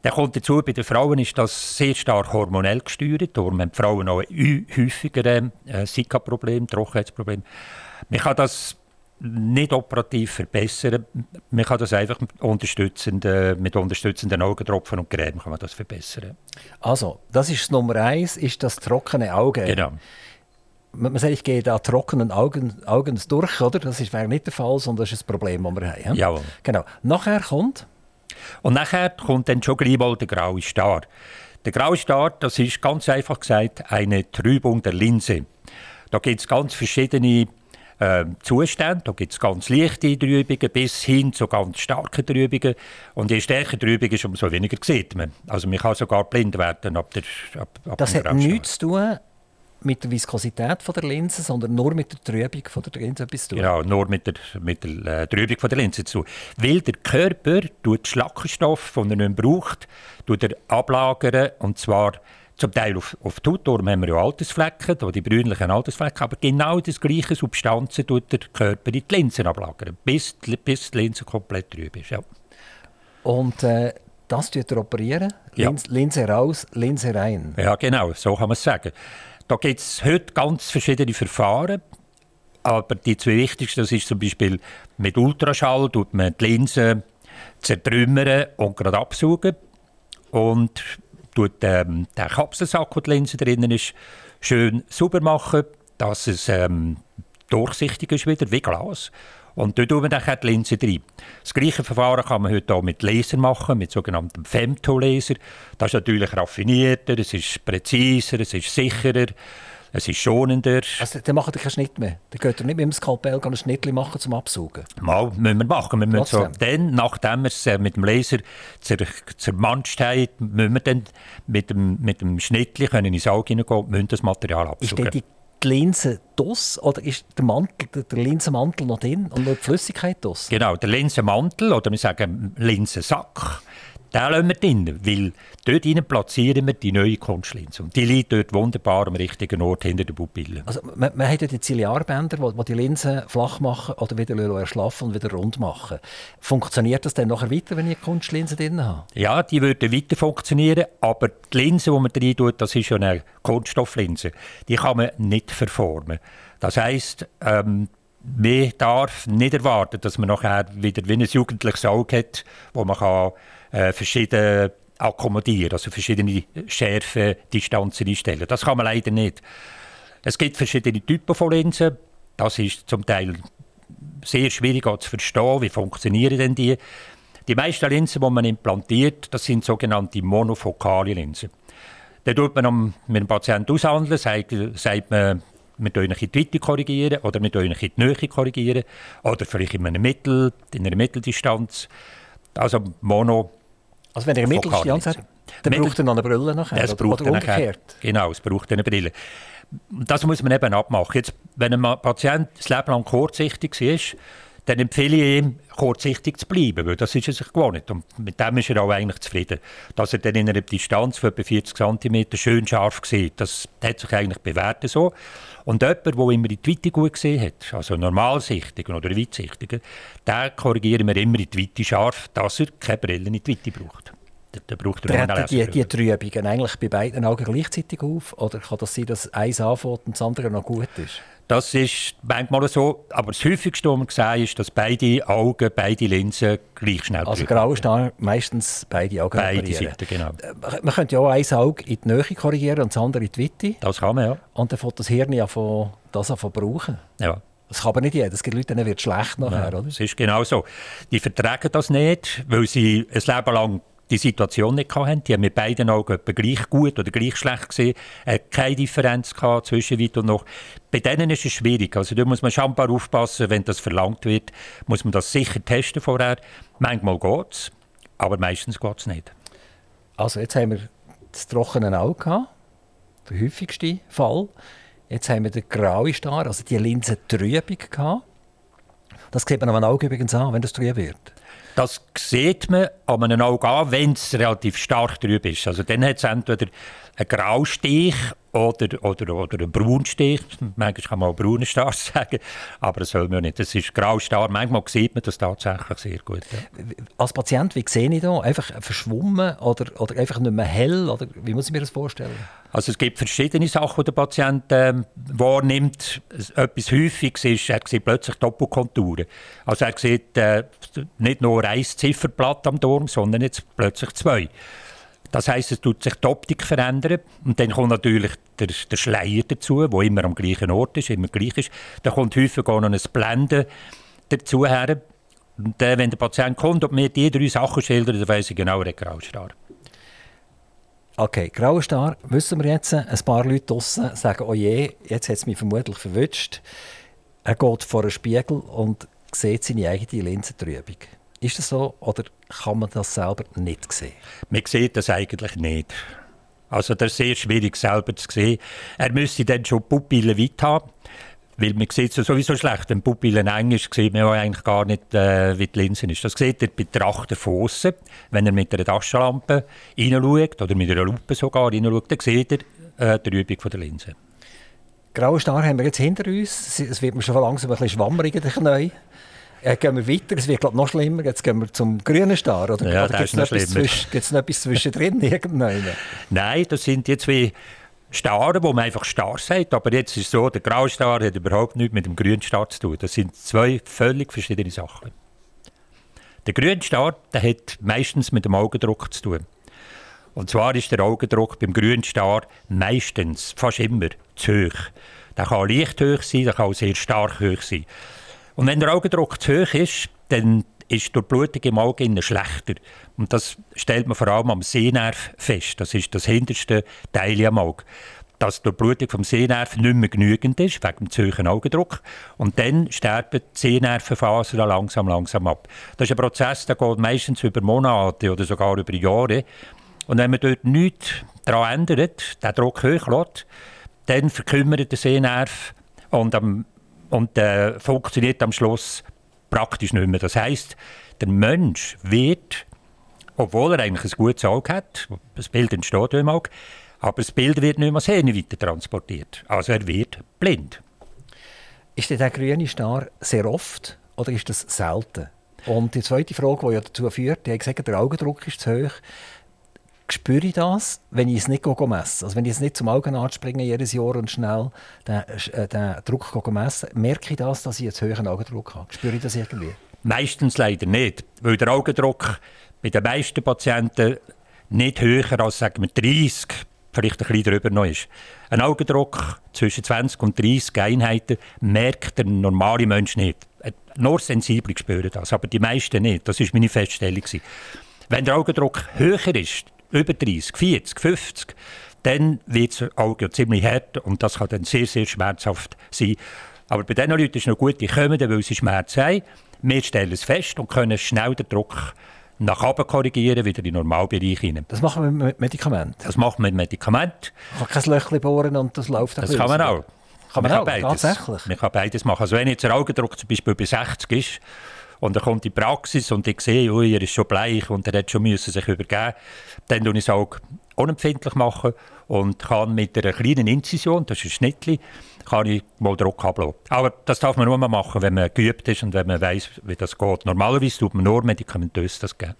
S3: Dann kommt dazu, bei den Frauen ist das sehr stark hormonell gesteuert. Darum haben die Frauen auch häufiger äh, Zika-Problem, Trockenheitsproblem. Man kann das nicht operativ verbessern. Man kann das einfach mit unterstützenden, mit unterstützenden Augentropfen und Creme kann man das verbessern.
S2: Also, das ist Nummer eins, ist das trockene Auge.
S3: Genau
S2: man sagt, ich gehe da trockenen Augen, Augen durch, oder? Das ist nicht der Fall, sondern das ist ein Problem, das wir haben.
S3: Ja.
S2: Genau. Nachher kommt?
S3: Und nachher kommt dann schon gleich mal der graue Star. Der graue Star, das ist ganz einfach gesagt eine Trübung der Linse. Da gibt es ganz verschiedene äh, Zustände. Da gibt es ganz leichte Trübungen bis hin zu ganz starken Trübungen. Und je stärker die Trübung ist, umso weniger sieht man. Also man kann sogar blind werden ab der ab,
S2: ab Das hat nichts zu tun mit der Viskosität von der Linse, sondern nur mit der Trübung von der Linse etwas
S3: tun. Genau, nur mit der, mit der äh, Trübung von der Linse zu Weil der Körper tut Schlackenstoff, den er nicht braucht, tut er ablagern und zwar zum Teil auf, auf darum haben wir ja Altersflecken, die brünlichen Altersflecken, aber genau das gleiche Substanzen tut der Körper in die Linsen ablagern, bis, bis die Linse komplett trüb ist. Ja.
S2: Und äh, das tut er operieren? Ja. Linse raus, Linse rein?
S3: Ja, genau, so kann man es sagen. Da gibt es heute ganz verschiedene Verfahren. Aber die zwei wichtigsten, das ist zum Beispiel mit Ultraschall, tut man die Linse zertrümmern und gerade absaugen. Und tut ähm, den Kapselsack, wo die Linse drin ist, schön sauber machen, dass es ähm, durchsichtig ist wieder, wie Glas. Und dort tun wir dann die Linse rein. Das gleiche Verfahren kann man heute auch mit Laser machen, mit sogenannten Femtolaser. Das ist natürlich raffinierter, es ist präziser, es ist sicherer. Es ist schonender.
S2: Also, dann macht ihr keinen Schnitt mehr? Dann geht ihr nicht mit dem Skalpell ein Schnitt machen zum Absaugen?
S3: Mal, müssen wir machen. Wir müssen so, dann, nachdem wir es äh, mit dem Laser zer, zermanscht haben, müssen wir dann mit dem, mit dem Schnittli können ins Auge hineingehen und müssen das Material absaugen.
S2: Ist die die Linse dos oder ist der, Mantel, der, Linsenmantel noch drin und nur die Flüssigkeit dos?
S3: Genau, der Linsenmantel oder wir sagen Linsensack den lassen wir drin, weil dort rein platzieren wir die neue Kunstlinse. Und die liegt dort wunderbar am richtigen Ort hinter der Pupille.
S2: Also man, man hat ja die Ziliarbänder, die, die Linsen flach machen oder wieder erschlaffen und wieder rund machen. Funktioniert das dann nachher weiter, wenn ich eine Kunstlinse drin habe?
S3: Ja, die würde weiter funktionieren, aber die Linse, die man drin tut, das ist ja eine Kunststofflinse. Die kann man nicht verformen. Das heisst, ähm, man darf nicht erwarten, dass man nachher wieder wie ein jugendliches Auge hat, wo man kann äh, verschiedene akkommodieren, also verschiedene Schärfe, Distanzen einstellen. Das kann man leider nicht. Es gibt verschiedene Typen von Linsen. Das ist zum Teil sehr schwierig zu verstehen, wie funktionieren denn die. Die meisten Linsen, die man implantiert, das sind sogenannte monofokale Linsen. Da tut man mit dem Patienten aushandeln, sagt, sagt man, wir können in die Weite korrigieren oder wir können in die Nähe korrigieren oder vielleicht in, einem Mittel, in einer Mitteldistanz. Also Mono
S2: also wenn ihr eine Mitteldistanz hat, dann Mittel braucht er noch eine Brille nachher,
S3: es braucht oder umgekehrt. Nachher, genau, es braucht eine Brille. Das muss man eben abmachen. Jetzt, wenn ein Patient das Leben lang kurzsichtig ist, dann empfehle ich ihm, kurzsichtig zu bleiben, weil das ist er sich gewohnt. Und mit dem ist er auch eigentlich zufrieden. Dass er dann in einer Distanz von etwa 40 cm schön scharf sieht, das hat sich eigentlich bewährt so. Und jemand, der immer in die Weite gut gesehen hat, also normalsichtigen oder weitsichtigen, den korrigieren wir immer in die Weite scharf, dass er keine Brille in die Weite braucht.
S2: Da braucht er Treten die, die Trübungen eigentlich bei beiden Augen gleichzeitig auf? Oder kann das sein, dass eins anfängt und das andere noch gut ist?
S3: Das ist manchmal so, aber das häufigste, was man sehen, ist, dass beide Augen, beide Linsen gleich schnell
S2: Also grau ist meistens beide Augen
S3: Beide Seiten, genau.
S2: Äh, man könnte ja auch ein Auge in die Nähe korrigieren und das andere in die Weite.
S3: Das kann man, ja.
S2: Und dann fängt das Hirn ja von, das an brauchen.
S3: Ja.
S2: Das kann aber nicht jeder. Es gibt Leute, denen wird schlecht nachher, ja, oder?
S3: Das ist genau so. Die vertragen das nicht, weil sie ein Leben lang die Situation nicht hatten. Die haben mit beiden Augen etwa gleich gut oder gleich schlecht gesehen. Äh, keine Differenz zwischen weit und noch. Bei denen ist es schwierig. Also da muss man schon aufpassen, wenn das verlangt wird, muss man das sicher testen vorher. Manchmal geht es, aber meistens geht es nicht.
S2: Also jetzt haben wir das trockene Auge gehabt, der häufigste Fall. Jetzt haben wir den grauen Star, also die Linsentrübung gehabt. Das sieht man am Auge übrigens an, wenn das trüb wird.
S3: Das sieht man an einem Auge an, wenn es relativ stark trüb ist. Also dann hat es entweder einen Graustich oder, oder, oder einen Braunstich. Manchmal kann man auch braunen Star sagen, aber das soll man nicht. Das ist Graustar. Manchmal sieht man das tatsächlich sehr gut. Ja.
S2: Als Patient, wie sehe ich da? Einfach verschwommen oder, oder einfach nicht mehr hell? Oder wie muss ich mir das vorstellen?
S3: Also es gibt verschiedene Sachen, die der Patient äh, wahrnimmt. Etwas Häufiges ist, er sieht plötzlich Doppelkonturen. Also er sieht äh, nicht nur ein Zifferblatt am Turm, sondern jetzt plötzlich zwei. Das heißt, es tut sich die Optik verändern und dann kommt natürlich der, der Schleier dazu, wo immer am gleichen Ort ist, immer gleich ist. Da kommt häufig auch noch ein Blenden dazu her. Und äh, wenn der Patient kommt und mir die drei Sachen schildert, dann weiss ich genau, er hat Graustar.
S2: Okay, grauer Star, wissen wir jetzt. Ein paar Leute draussen sagen, oh je, jetzt hat es mich vermutlich verwünscht. Er geht vor einen Spiegel und sieht seine eigene Linsentrübung. Ist das so oder kann man das selber nicht sehen?
S3: Man sieht das eigentlich nicht. Also das ist sehr schwierig selber zu sehen. Er müsste dann schon Pupillen weit haben, weil man sieht es sowieso schlecht. Wenn Pupillen eng ist, sieht man eigentlich gar nicht, äh, wie die Linse ist. Das sieht er Betrachter von außen. Wenn er mit einer Taschenlampe reinschaut oder mit einer Lupe sogar reinschaut, dann sieht er äh, die Übung von der Linse.
S2: Graue Star haben wir jetzt hinter uns. Es wird mir schon langsam ein bisschen schwammerig in den Knien. Äh, gehen wir weiter, es wird glaub, noch schlimmer. Jetzt gehen wir zum grünen Star. Oder,
S3: ja,
S2: oder gibt es noch, noch, etwas zwischendrin?
S3: Nein, das sind jetzt wie Starren, wo man einfach Star sagt. Aber jetzt ist es so, der graue Star hat überhaupt nichts mit dem grünen Star zu tun. Das sind zwei völlig verschiedene Sachen. Der grüne Star der hat meistens mit dem Augendruck zu tun. Und zwar ist der Augendruck beim grünen Star meistens, fast immer, zu hoch. Der kann leicht hoch sein, der kann auch sehr stark hoch sein. Und wenn der Augendruck zu hoch ist, dann ist die Blutung im Auge schlechter. Und das stellt man vor allem am Sehnerv fest. Das ist das hinterste Teil am Auge. Dass die Blutung vom Sehnerv nicht mehr genügend ist, wegen dem zu hohen Augendruck. Und dann sterben die Sehnervenphasen langsam, langsam ab. Das ist ein Prozess, der geht meistens über Monate oder sogar über Jahre. Und wenn man dort nichts daran ändert, den Druck hoch lässt, dann verkümmert der Sehnerv und am und äh, funktioniert am Schluss praktisch nicht mehr. Das heißt, der Mensch wird, obwohl er eigentlich ein gutes Auge hat, das Bild entsteht im Auge, aber das Bild wird nicht mehr sehen weiter transportiert. Also er wird blind.
S2: Ist der grüne Star sehr oft oder ist das selten? Und die zweite Frage, die ja dazu führt, die hat gesagt, der Augendruck ist zu hoch spüre ich das, wenn ich es nicht messe. Also wenn ich es nicht zum Augenarzt springe jedes Jahr und schnell den, äh, den Druck messe, merke ich das, dass ich jetzt höheren Augendruck habe. Spüre ich das irgendwie?
S3: Meistens leider nicht, weil der Augendruck bei den meisten Patienten nicht höher als sagen wir 30, vielleicht ein bisschen darüber noch ist. Ein Augendruck zwischen 20 und 30 Einheiten merkt der normale Mensch nicht. Äh, nur Sensible spüren das, aber die meisten nicht. Das war meine Feststellung. Wenn der Augendruck höher ist, über 30, 40, 50, dann wird das Auge ziemlich hart und das kann dann sehr, sehr schmerzhaft sein. Aber bei diesen Leuten ist es noch gut, die kommen, weil sie Schmerz haben. Wir stellen es fest und können schnell den Druck nach oben korrigieren, wieder in den Normalbereich hinein.
S2: Das machen wir mit Medikamenten?
S3: Das machen wir mit Medikamenten.
S2: Man kann kein Löchchen bohren und das läuft
S3: Das kann man auch.
S2: Kann man, man auch, beides. tatsächlich?
S3: Man kann beides machen. Also wenn jetzt der Augendruck zum Beispiel bei 60 ist, und dann kommt die Praxis und ich sehe, ui, er ist schon bleich und er hat schon müssen sich übergeben. Dann tue ich es auch unempfindlich machen und kann mit einer kleinen Inzision, das ist ein Schnittchen, kann ich mal Druck ablassen. Aber das darf man nur mal machen, wenn man geübt ist und wenn man weiß, wie das geht. Normalerweise tut man nur medikamentös das geben.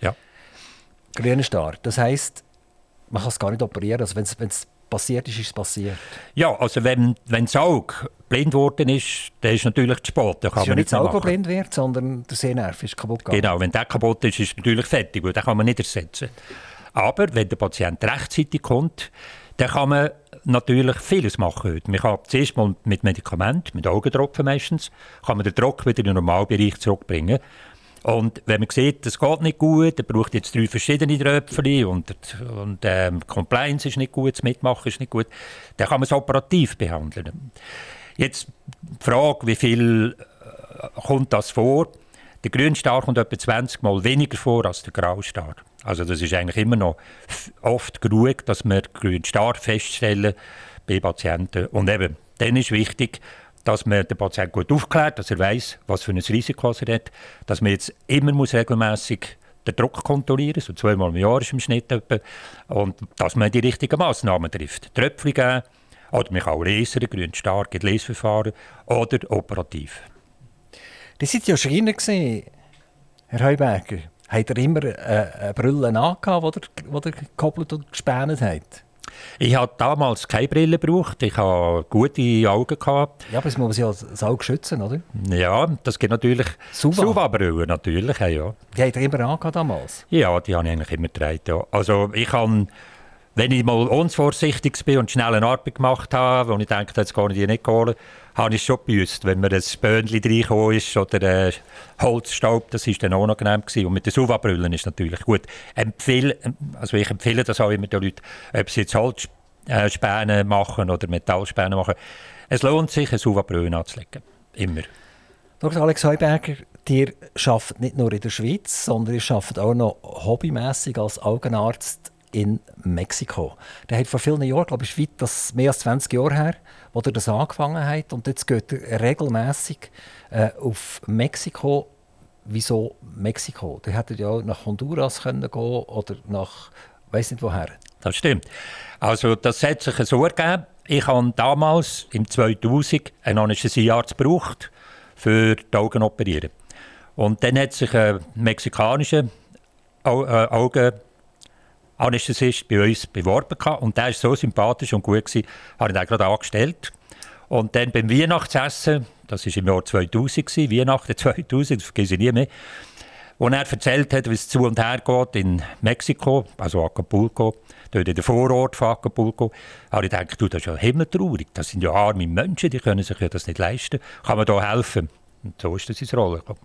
S3: Ja.
S2: Grüner Star, das heisst, man kann es gar nicht operieren. Also wenn es passiert ist, ist es passiert.
S3: Ja, also wenn, wenn das Auge blind geworden ist, dann ist natürlich zu spät. Da
S2: kann es ist ja nicht das Auge, das blind wird, sondern der Sehnerv ist kaputt
S3: gegangen. Genau, wenn der kaputt ist, ist es natürlich fertig, weil den kann man nicht ersetzen. Aber wenn der Patient rechtzeitig kommt, dann kann man natürlich vieles machen heute. Man kann zuerst mal mit Medikamenten, mit Augentropfen meistens, kann man den Druck wieder in den Normalbereich zurückbringen. Und wenn man sieht, das geht nicht gut, er braucht jetzt drei verschiedene Tröpfchen und, und ähm, Compliance ist nicht gut, das Mitmachen ist nicht gut, dann kann man es operativ behandeln. Jetzt die Frage, wie viel äh, kommt das vor? Der Grünstar kommt etwa 20 Mal weniger vor als der Graustar. Also das ist eigentlich immer noch oft genug, dass wir grünen Star feststellen bei Patienten. Und eben, dann ist wichtig, dass man den Patienten gut aufklärt, dass er weiß, was für ein Risiko er hat, dass man jetzt immer muss regelmäßig den Druck kontrollieren, so zweimal im Jahr ist im Schnitt etwa, und dass man die richtigen Massnahmen trifft. Tröpfchen geben, oder kann auch lesen, grün stark, Lesverfahren oder operativ.
S2: Die sind ja Schreiner Herr Heuberger. Hat er immer äh, eine Brille angehabt, die er, er gekoppelt und gespänt hat?
S3: Ich habe damals keine Brille gebraucht. Ich habe gute Augen gehabt.
S2: Ja, aber es muss ja das Auge schützen, oder?
S3: Ja, das gibt natürlich Suva-Brillen natürlich, ja.
S2: Die hat er immer angehabt damals?
S3: Ja, die habe ich eigentlich immer getragen. Ja. Also ich kann, wenn ich mal unvorsichtig bin und schnell eine Arbeit gemacht habe, wo ich denke, jetzt kann ich die nicht holen, habe ich schon gebüßt, wenn mir ein Böhnchen reingekommen ist oder äh, Holzstaub, das war dann auch noch genehm gewesen. Und mit den Suva-Brillen ist natürlich gut. Empfehl, also ich empfehle das auch immer den Leuten, ob sie jetzt Holzspäne machen oder Metallspäne machen. Es lohnt sich, eine Suva-Brille anzulegen. Immer.
S2: Dr. Alex Heuberger, ihr arbeitet nicht nur in der Schweiz, sondern ihr arbeitet auch noch hobbymäßig als Augenarzt in Mexiko. Der hat vor vielen Jahren, glaube ich, weit, das mehr als 20 Jahre her, wo er das angefangen hat. Und jetzt geht er regelmäßig äh, auf Mexiko. Wieso Mexiko? Der hätte ja nach Honduras können gehen oder nach, weiß nicht woher.
S3: Das stimmt. Also das hat sich so ergeben. Ich habe damals im 2000 einen Anästhesiearzt gebraucht für die Augen operieren. Und dann hat sich ein mexikanischer Augen Anästhesist bei uns beworben und der war so sympathisch und gut, gewesen, habe ich den gerade angestellt. Und dann beim Weihnachtsessen, das war im Jahr 2000, gewesen, Weihnachten 2000, das vergesse ich nie mehr, wo er erzählt hat, wie es zu und her geht in Mexiko, also Acapulco, dort in der Vorort von Acapulco, habe ich gedacht, du, das ist ja himmeltraurig, das sind ja arme Menschen, die können sich ja das nicht leisten. Kann man da helfen? Und so ist das ins Rollen gekommen.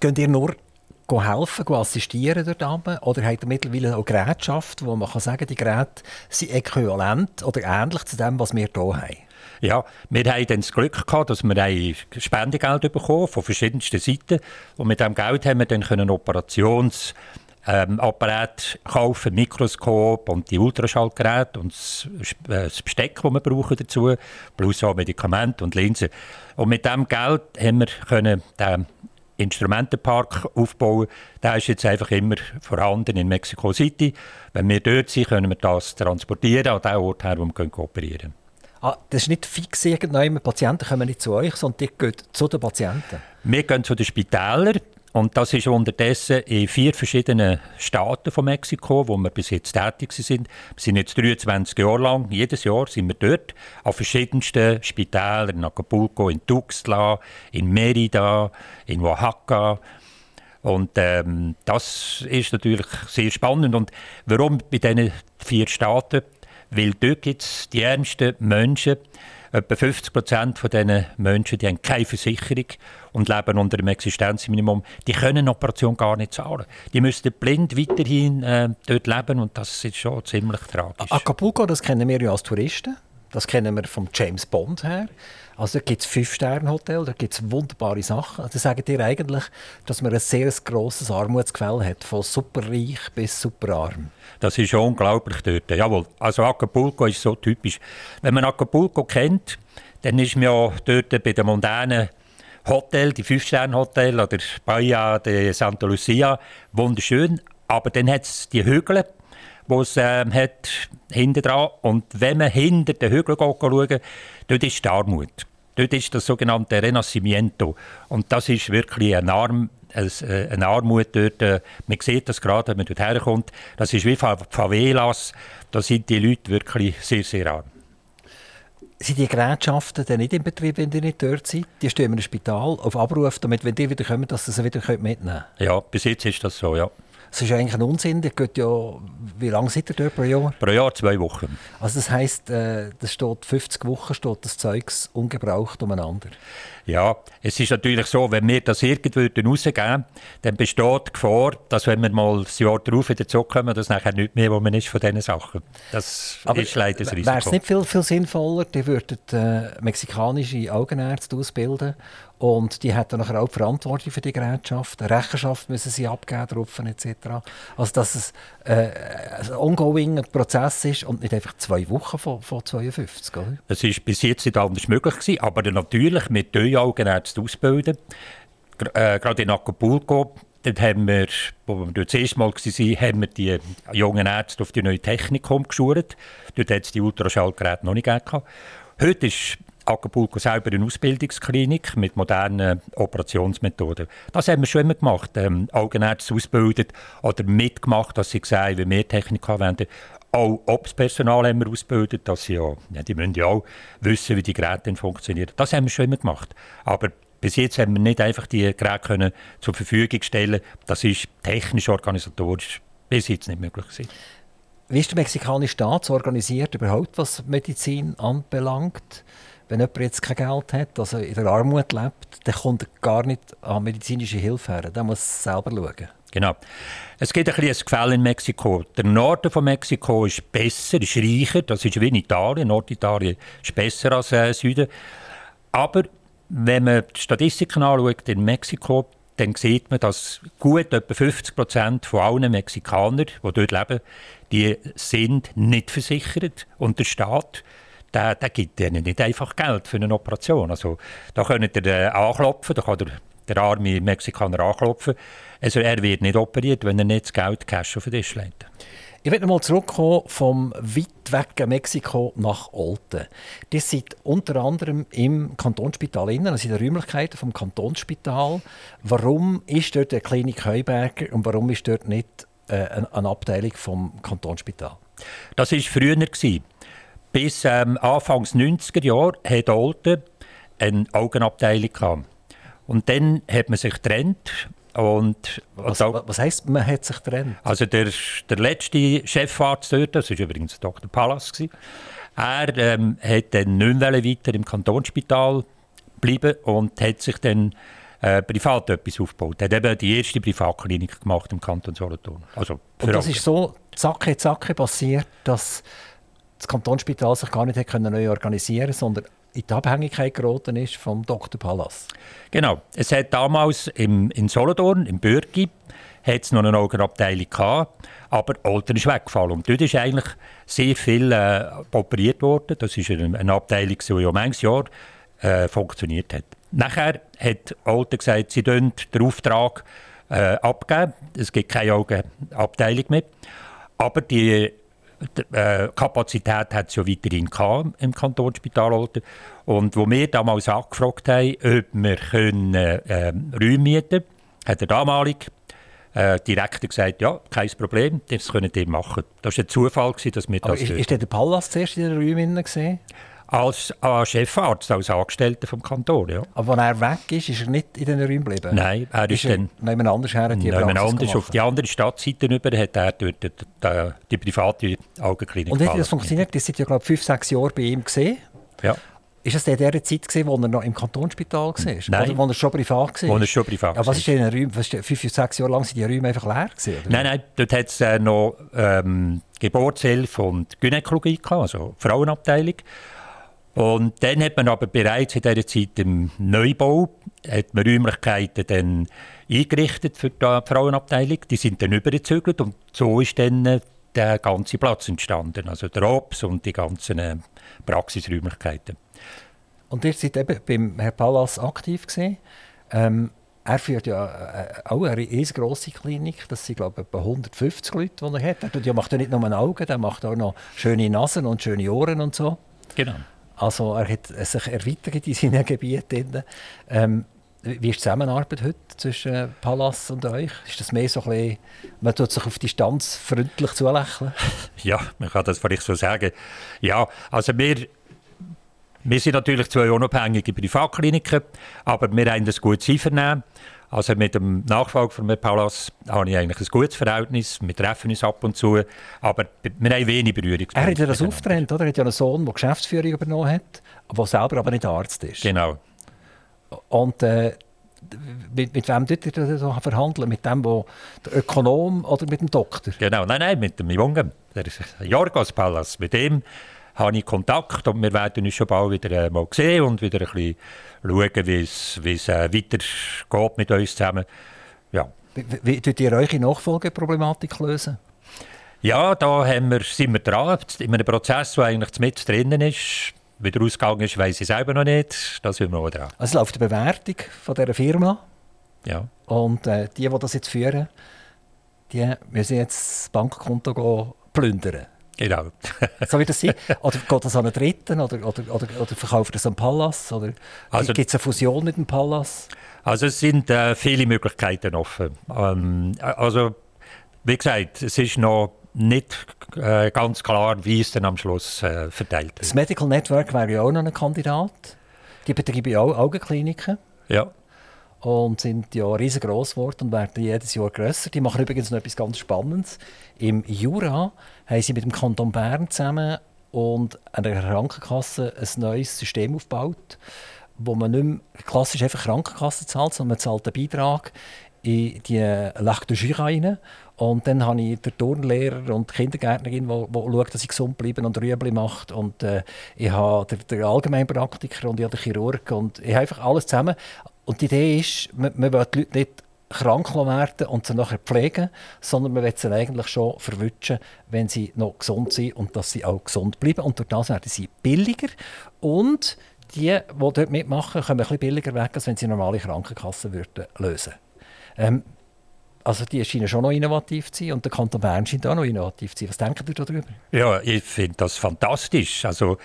S2: Könnt ihr nur helfen, assistieren dort oben? Oder hat er mittlerweile auch Gerätschaft, wo man kann sagen die Geräte sind äquivalent oder ähnlich zu dem, was wir hier haben?
S3: Ja, wir haben dann das Glück gehabt, dass wir ein Spendegeld bekommen von verschiedensten Seiten. Und mit diesem Geld haben wir dann einen Operations ähm, Apparat kaufen, Mikroskop und die Ultraschallgeräte und das, äh, das Besteck, das wir brauchen dazu, plus auch Medikamente und Linsen. Und mit diesem Geld haben wir können den Instrumentenpark aufbauen. Der ist jetzt einfach immer vorhanden in Mexico City. Wenn wir dort sind, können wir das transportieren an den Ort her, wo wir können kooperieren
S2: Ah, das ist nicht fix irgendwann. Patienten kommen nicht zu euch, sondern die gehen zu den Patienten.
S3: Wir gehen zu den Spitälern. Und das ist unterdessen in vier verschiedenen Staaten von Mexiko, wo wir bis jetzt tätig sind. Wir sind jetzt 23 Jahre lang, jedes Jahr sind wir dort, an verschiedensten Spitälern, in Acapulco, in Tuxtla, in Merida, in Oaxaca. Und ähm, das ist natürlich sehr spannend. Und warum bei diesen vier Staaten? Weil dort gibt es die ärmsten Menschen, Etwa 50 Prozent von diesen Menschen die haben keine Versicherung und leben unter dem Existenzminimum. Die können eine Operation gar nicht zahlen. Die müssten blind weiterhin äh, dort leben und das ist schon ziemlich tragisch.
S2: Acapulco, das kennen wir ja als Touristen. Das kennen wir vom James Bond her. Also da gibt es Fünf-Sterne-Hotel, da gibt es wunderbare Sachen. Also sagen dir eigentlich, dass man ein sehr grosses Armutsgefälle hat, von superreich bis superarm.
S3: Das ist schon unglaublich dort. Jawohl, also Acapulco ist so typisch. Wenn man Acapulco kennt, dann ist man ja dort bei den mondänen Hotel, die Fünf-Sterne-Hotel oder Bahia de Santa Lucia, wunderschön. Aber dann hat es die Hügel, die es äh, hat hinten dran. Und wenn man hinter den Hügel schaut, dort ist die Armut. Dort ist das sogenannte Renacimiento. Und das ist wirklich ein Arm, äh, eine Armut dort. Äh, man sieht das gerade, wenn man dort herkommt. Das ist wie Favelas. Da sind die Leute wirklich sehr, sehr arm.
S2: Sind die Gerätschaften denn nicht im Betrieb, wenn die nicht dort sind? Die stehen im Spital auf Abruf, damit, wenn die wieder kommen, dass sie sie wieder mitnehmen können?
S3: Ja, bis jetzt ist das so, ja.
S2: Das ist eigentlich ein Unsinn. Der geht ja, wie lange seid ihr dort pro Jahr?
S3: Pro Jahr zwei Wochen.
S2: Also das heisst, äh, das steht 50 Wochen steht das Zeugs ungebraucht umeinander.
S3: Ja, es ist natürlich so, wenn wir das irgendwie rausgeben dann besteht die Gefahr, dass wenn wir mal das Jahr darauf wieder zurückkommen, dass nachher nicht mehr, wo man ist von diesen Sachen. Das Aber ist leider das Risiko.
S2: Wäre es nicht viel, viel sinnvoller, die würden äh, mexikanische Augenärzte ausbilden Und die hätten nachher auch die Verantwortung für die Gerätschaft. Rechenschaft müssen sie abgeben, drauf, etc. Also, dass es ein ongoing Prozess ist und nicht einfach zwei Wochen von, von 52. Oder?
S3: Es war bis jetzt nicht anders möglich, gewesen, aber natürlich mit Augenärzten ausbilden. Äh, gerade in Acapulco Dort haben wir, wo wir das erste Mal waren, haben wir die jungen Ärzte auf die neue Technik umgeschult. Dort hat es die Ultraschallgeräte noch nicht gegeben. Heute ist Acapulco selber eine Ausbildungsklinik mit modernen Operationsmethoden. Das haben wir schon immer gemacht. Ähm, Augenärzte ausgebildet oder mitgemacht, dass sie sehen, wie wir Technik anwenden. Auch Ops-Personal haben wir ausgebildet, dass sie ja, ja, die müssen ja auch wissen, wie die Geräte funktionieren. Das haben wir schon immer gemacht. Aber bis jetzt haben wir nicht einfach die Geräte können zur Verfügung stellen. Das ist technisch, organisatorisch bis jetzt nicht möglich gewesen.
S2: Wie ist der mexikanische Staat so organisiert, überhaupt was Medizin anbelangt? Wenn jemand jetzt kein Geld hat, also in der Armut lebt, dann kommt er gar nicht an medizinische Hilfe her. Der muss selber schauen.
S3: Genau. Es gibt ein, ein Gefälle in Mexiko. Der Norden von Mexiko ist besser, ist reicher. Das ist wie in Italien. Norditalien ist besser als äh, Süden. Aber wenn man die Statistiken anschaut in Mexiko, dann sieht man, dass gut etwa 50 Prozent von allen Mexikanern, die dort leben, die sind nicht versichert und der Staat der, der gibt ihnen nicht einfach Geld für eine Operation. Also, da könnt ihr äh, anklopfen, da kann der, der arme Mexikaner anklopfen. Also, er wird nicht operiert, wenn er nicht das Geld Cash auf den Tisch legt.
S2: Ich möchte mal zurückkommen vom weit weg Mexiko nach Olten. Das sind unter anderem im Kantonsspital innen, also in den Räumlichkeiten vom Kantonsspital. Warum ist dort die Klinik Heuberger und warum ist dort nicht eine Abteilung vom Kantonsspital?
S3: Das war früher. Bis ähm, Anfangs 90er Jahre hat Olten eine Augenabteilung gehabt. Und dann hat man sich getrennt und,
S2: was, auch, was heisst, man hat sich getrennt?
S3: Also der, der letzte Chefarzt dort, das war übrigens Dr. Pallas, er ähm, hat dann nicht weiter im Kantonsspital bleiben und hat sich dann äh, privat etwas aufgebaut. Er hat eben die erste Privatklinik gemacht im Kanton Solothurn. Also
S2: und das ist so zacke, zacke passiert, dass das Kantonsspital sich gar nicht neu organisieren konnte, sondern in die Abhängigkeit geraten ist vom Dr. Pallas.
S3: Genau. Es hat damals im, in Solothurn, im Bürgi, hat es noch eine Augenabteilung gehabt, aber Olten ist weggefallen. Und dort ist eigentlich sehr viel äh, operiert worden. Das ist eine, eine Abteilung, die ja manches Jahr äh, funktioniert hat. Nachher hat Olten gesagt, sie den Auftrag äh, abgeben. Es gibt keine Augenabteilung mehr. Aber die die äh, Kapazität hat es ja weiterhin im Kantonsspital Olten. Und wo wir damals angefragt haben, ob wir können, äh, Räume mieten können, hat der damalige äh, Direktor gesagt, ja, kein Problem, das können die machen. Das war ein Zufall, dass wir
S2: das... ist, ist der Pallas zuerst in den Räumen gesehen?
S3: Als äh, Chefarzt, als Angestellter vom Kanton, ja.
S2: Aber als er weg ist, ist er nicht in diesen Räumen geblieben?
S3: Nein, er ist, ist dann...
S2: Nehmen anders her,
S3: die anders, auf die andere Stadtseite rüber hat er dort die, die, die private Augenklinik
S2: Und wie das funktioniert? Das sind ja, glaube fünf, sechs Jahre bei ihm gesehen.
S3: Ja.
S2: Ist das in der Zeit, gewesen, wo er noch im Kantonsspital war?
S3: Nein.
S2: Oder wo er schon privat war? Wo
S3: er schon privat
S2: ja, was ist in den Räumen? Fünf, sechs Jahre lang sind die Räume einfach leer gewesen, oder?
S3: Nein, nein, dort hat es äh, noch ähm, Geburtshilfe und Gynäkologie gehabt, also Frauenabteilung. Und dann hat man aber bereits in dieser Zeit im Neubau hat man Räumlichkeiten dann eingerichtet für die Frauenabteilung. Die sind dann übergezügelt und so ist dann äh, der ganze Platz entstanden. Also der Ops und die ganzen äh, Praxisräumlichkeiten.
S2: Und ihr seid eben beim Herrn Pallas aktiv. Ähm, er führt ja äh, auch eine riesengroße Klinik. Das sind, glaube ich, etwa 150 Leute, die er hat. Er macht ja nicht nur Augen, er macht auch noch schöne Nasen und schöne Ohren und so.
S3: Genau.
S2: Also er hat sich erweitert in seinen Gebieten. Ähm, wie ist die Zusammenarbeit heute zwischen Pallas und euch? Ist das mehr so ein bisschen, man tut sich auf Distanz freundlich zulächeln?
S3: Ja, man kann das vielleicht so sagen. Ja, also wir, wir sind natürlich zwei unabhängige Privatkliniken, aber wir haben ein gutes Einvernehmen. Also mit dem Nachfolger von Paulus habe ich eigentlich ein gutes Verhältnis. Wir treffen uns ab und zu, aber wir haben wenig Berührungspunkte.
S2: Er hat ja das aufgetrennt, oder? Er hat ja einen Sohn, der Geschäftsführung übernommen hat, der selber aber nicht Arzt ist.
S3: Genau.
S2: Und äh, mit, mit wem tut er so verhandeln? Mit dem, wo, der Ökonom oder mit dem Doktor?
S3: Genau, nein, nein, mit dem Jungen. Der ist Jorgos Pallas. Mit dem habe ich Kontakt und wir werden uns schon bald wieder äh, mal sehen und wieder ein bisschen schauen, wie es äh, weitergeht mit uns zusammen. Ja.
S2: Wie, wie tut ihr eure Nachfolgeproblematik lösen?
S3: Ja, da haben wir, sind wir dran, in einem Prozess, der eigentlich mit drinnen ist. Wie der Ausgang ist, weiß ich selber noch nicht. Da sind wir auch dran.
S2: Also es läuft die Bewertung von dieser Firma.
S3: Ja.
S2: Und äh, die, die das jetzt führen, die müssen jetzt das Bankkonto plündern.
S3: Genau.
S2: so wird das sein? Oder geht das an einen Dritten? Oder, oder, oder, oder verkauft das an Pallas? Oder also, gibt es eine Fusion mit dem Pallas?
S3: Also es sind äh, viele Möglichkeiten offen. Ähm, also wie gesagt, es ist noch nicht äh, ganz klar, wie es dann am Schluss äh, verteilt wird.
S2: Das Medical Network wäre ja auch noch ein Kandidat. Die betreiben ja auch Augenkliniken.
S3: Ja.
S2: Und sind ja riesengroß geworden und werden jedes Jahr grösser. Die machen übrigens noch etwas ganz Spannendes. Im Jura haben sie mit dem Kanton Bern zusammen und einer Krankenkasse ein neues System aufgebaut, wo man nicht mehr klassisch einfach Krankenkasse zahlt, sondern man zahlt einen Beitrag in die Lac rein. Und dann habe ich den Turnlehrer und die Kindergärtnerin, die, die schaut, dass ich gesund bleibe und Rüebli macht. Und äh, ich habe den, den Allgemeinpraktiker und ich habe den Chirurg. Und ich habe einfach alles zusammen. Und die Idee ist, man, man will die Leute nicht krank werden und sie nachher pflegen, sondern man will sie eigentlich schon verwünschen, wenn sie noch gesund sind und dass sie auch gesund bleiben. Und durch das werden sie billiger. Und die, die dort mitmachen, kommen ein bisschen billiger weg, als wenn sie normale Krankenkassen würden lösen ähm, also die scheinen schon noch innovativ zu sein und der Kanton Bern scheint auch noch innovativ zu sein. Was denken Sie darüber?
S3: Ja, ich finde das fantastisch. Also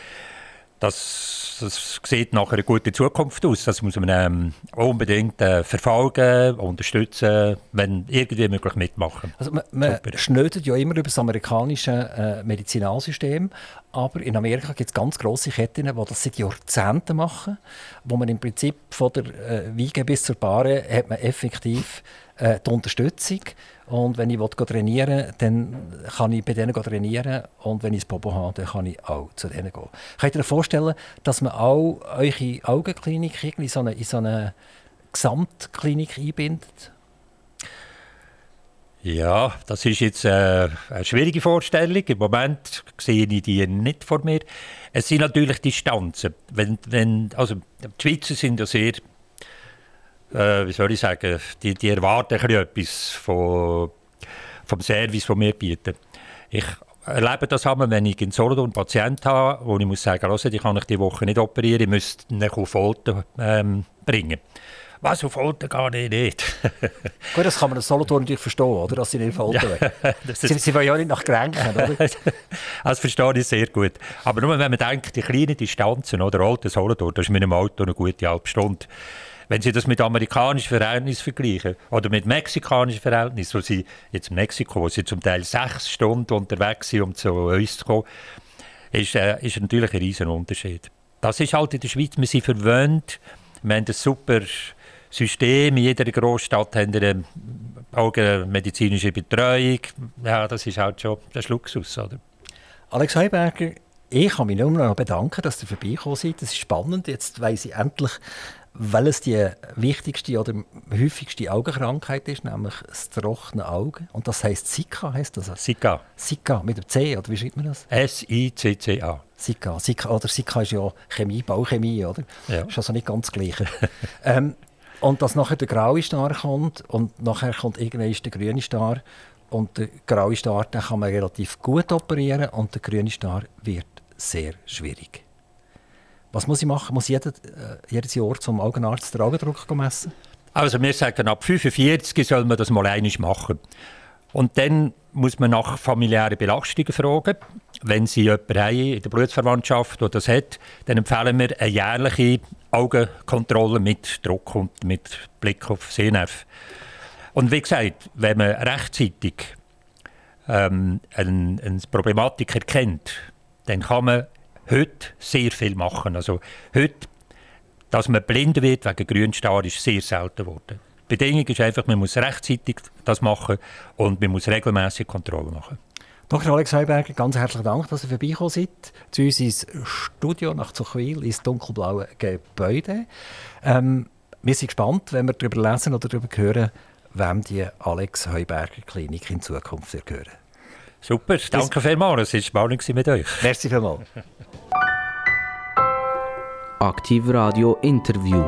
S3: das, das sieht nach einer guten Zukunft aus. Das muss man ähm, unbedingt äh, verfolgen, unterstützen, wenn irgendwie möglich mitmachen.
S2: Also man, man schnödet ja immer über das amerikanische äh, Medizinalsystem, aber in Amerika gibt es ganz grosse Ketten, die das seit Jahrzehnten machen, wo man im Prinzip von der äh, Wiege bis zur Bahre hat man effektiv äh, die Unterstützung. Und wenn ich trainieren will, dann kann ich bei denen trainieren. Und wenn ich das Popo habe, dann kann ich auch zu denen gehen. Könnt ihr euch vorstellen, dass man auch eure Augenklinik in so eine, in so eine Gesamtklinik einbindet?
S3: Ja, das ist jetzt äh, eine schwierige Vorstellung. Im Moment sehe ich die nicht vor mir. Es sind natürlich Distanzen. Wenn, wenn, also, die Schweizer sind ja sehr äh, wie soll ich sagen, die, die erwarten etwas von, vom Service, den wir bieten. Ich erlebe das einmal, wenn ich in Solothurn einen Patienten habe, wo ich muss sagen, muss, die kann ich diese Woche nicht operieren, ich müsste ihn auf Folter ähm, bringen. Was auf Folter gar nicht. nicht.
S2: Gut, das kann man in Solothurn natürlich verstehen, oder? dass sie nicht Folter ja, sie, sie wollen ja nicht nach Kränken, oder?
S3: das verstehe ich sehr gut. Aber nur wenn man denkt, die kleinen Distanzen, oder Alten Solothurn, das ist mit einem Auto eine gute halbe Stunde. Wenn Sie das mit amerikanischen Verhältnissen vergleichen oder mit mexikanischen Verhältnissen, wo Sie jetzt in Mexiko, wo Sie zum Teil sechs Stunden unterwegs sind, um zu uns zu kommen, ist, äh, ist natürlich ein riesen Unterschied. Das ist halt in der Schweiz, wir sind verwöhnt, wir haben ein super System, in jeder Großstadt haben wir eine augenmedizinische Betreuung. Ja, das ist halt schon ein Luxus, oder?
S2: Alex Heuberger, ich kann mich nur noch bedanken, dass ihr vorbeigekommen seid. Das ist spannend. Jetzt weiss ich endlich, weil es die wichtigste oder häufigste Augenkrankheit ist, nämlich das trockene Auge. Und das heißt Sika, heißt das?
S3: Sika.
S2: Sika mit dem C, oder wie schreibt man das?
S3: S-I-C-C-A.
S2: Sika. Sika. Oder Sika ist ja Chemie, Bauchemie, oder?
S3: Ja.
S2: Ist also nicht ganz das Gleiche. ähm, und dass nachher der graue Star kommt und nachher kommt irgendwann der grüne Star. Und der graue Star den kann man relativ gut operieren und der grüne Star wird sehr schwierig. Was muss ich machen? Muss jeder, äh, jedes Jahr zum Augenarzt den Augendruck messen?
S3: Also wir sagen, ab 45 soll man das mal einmal machen. Und dann muss man nach familiären Belastungen fragen. Wenn Sie jemanden haben in der Blutsverwandtschaft, der das hat, dann empfehlen wir eine jährliche Augenkontrolle mit Druck und mit Blick auf Sehnerv. Und wie gesagt, wenn man rechtzeitig ähm, eine, eine Problematik erkennt, dann kann man heute sehr viel machen. Also heute, dass man blind wird wegen Grünstar, ist sehr selten geworden. Die Bedingung ist einfach, man muss rechtzeitig das machen und man muss regelmäßig Kontrollen machen.
S2: Dr. Alex Heuberger, ganz herzlichen Dank, dass ihr vorbeigekommen seid. Zu uns ins Studio nach Zuchwil, ins dunkelblaue Gebäude. Ähm, wir sind gespannt, wenn wir darüber lesen oder darüber hören, wem die Alex Heuberger Klinik in Zukunft gehören.
S3: Super, danke vielmals. Es war spannend mit euch.
S2: Merci vielmals.
S1: Aktiv Radio Interview.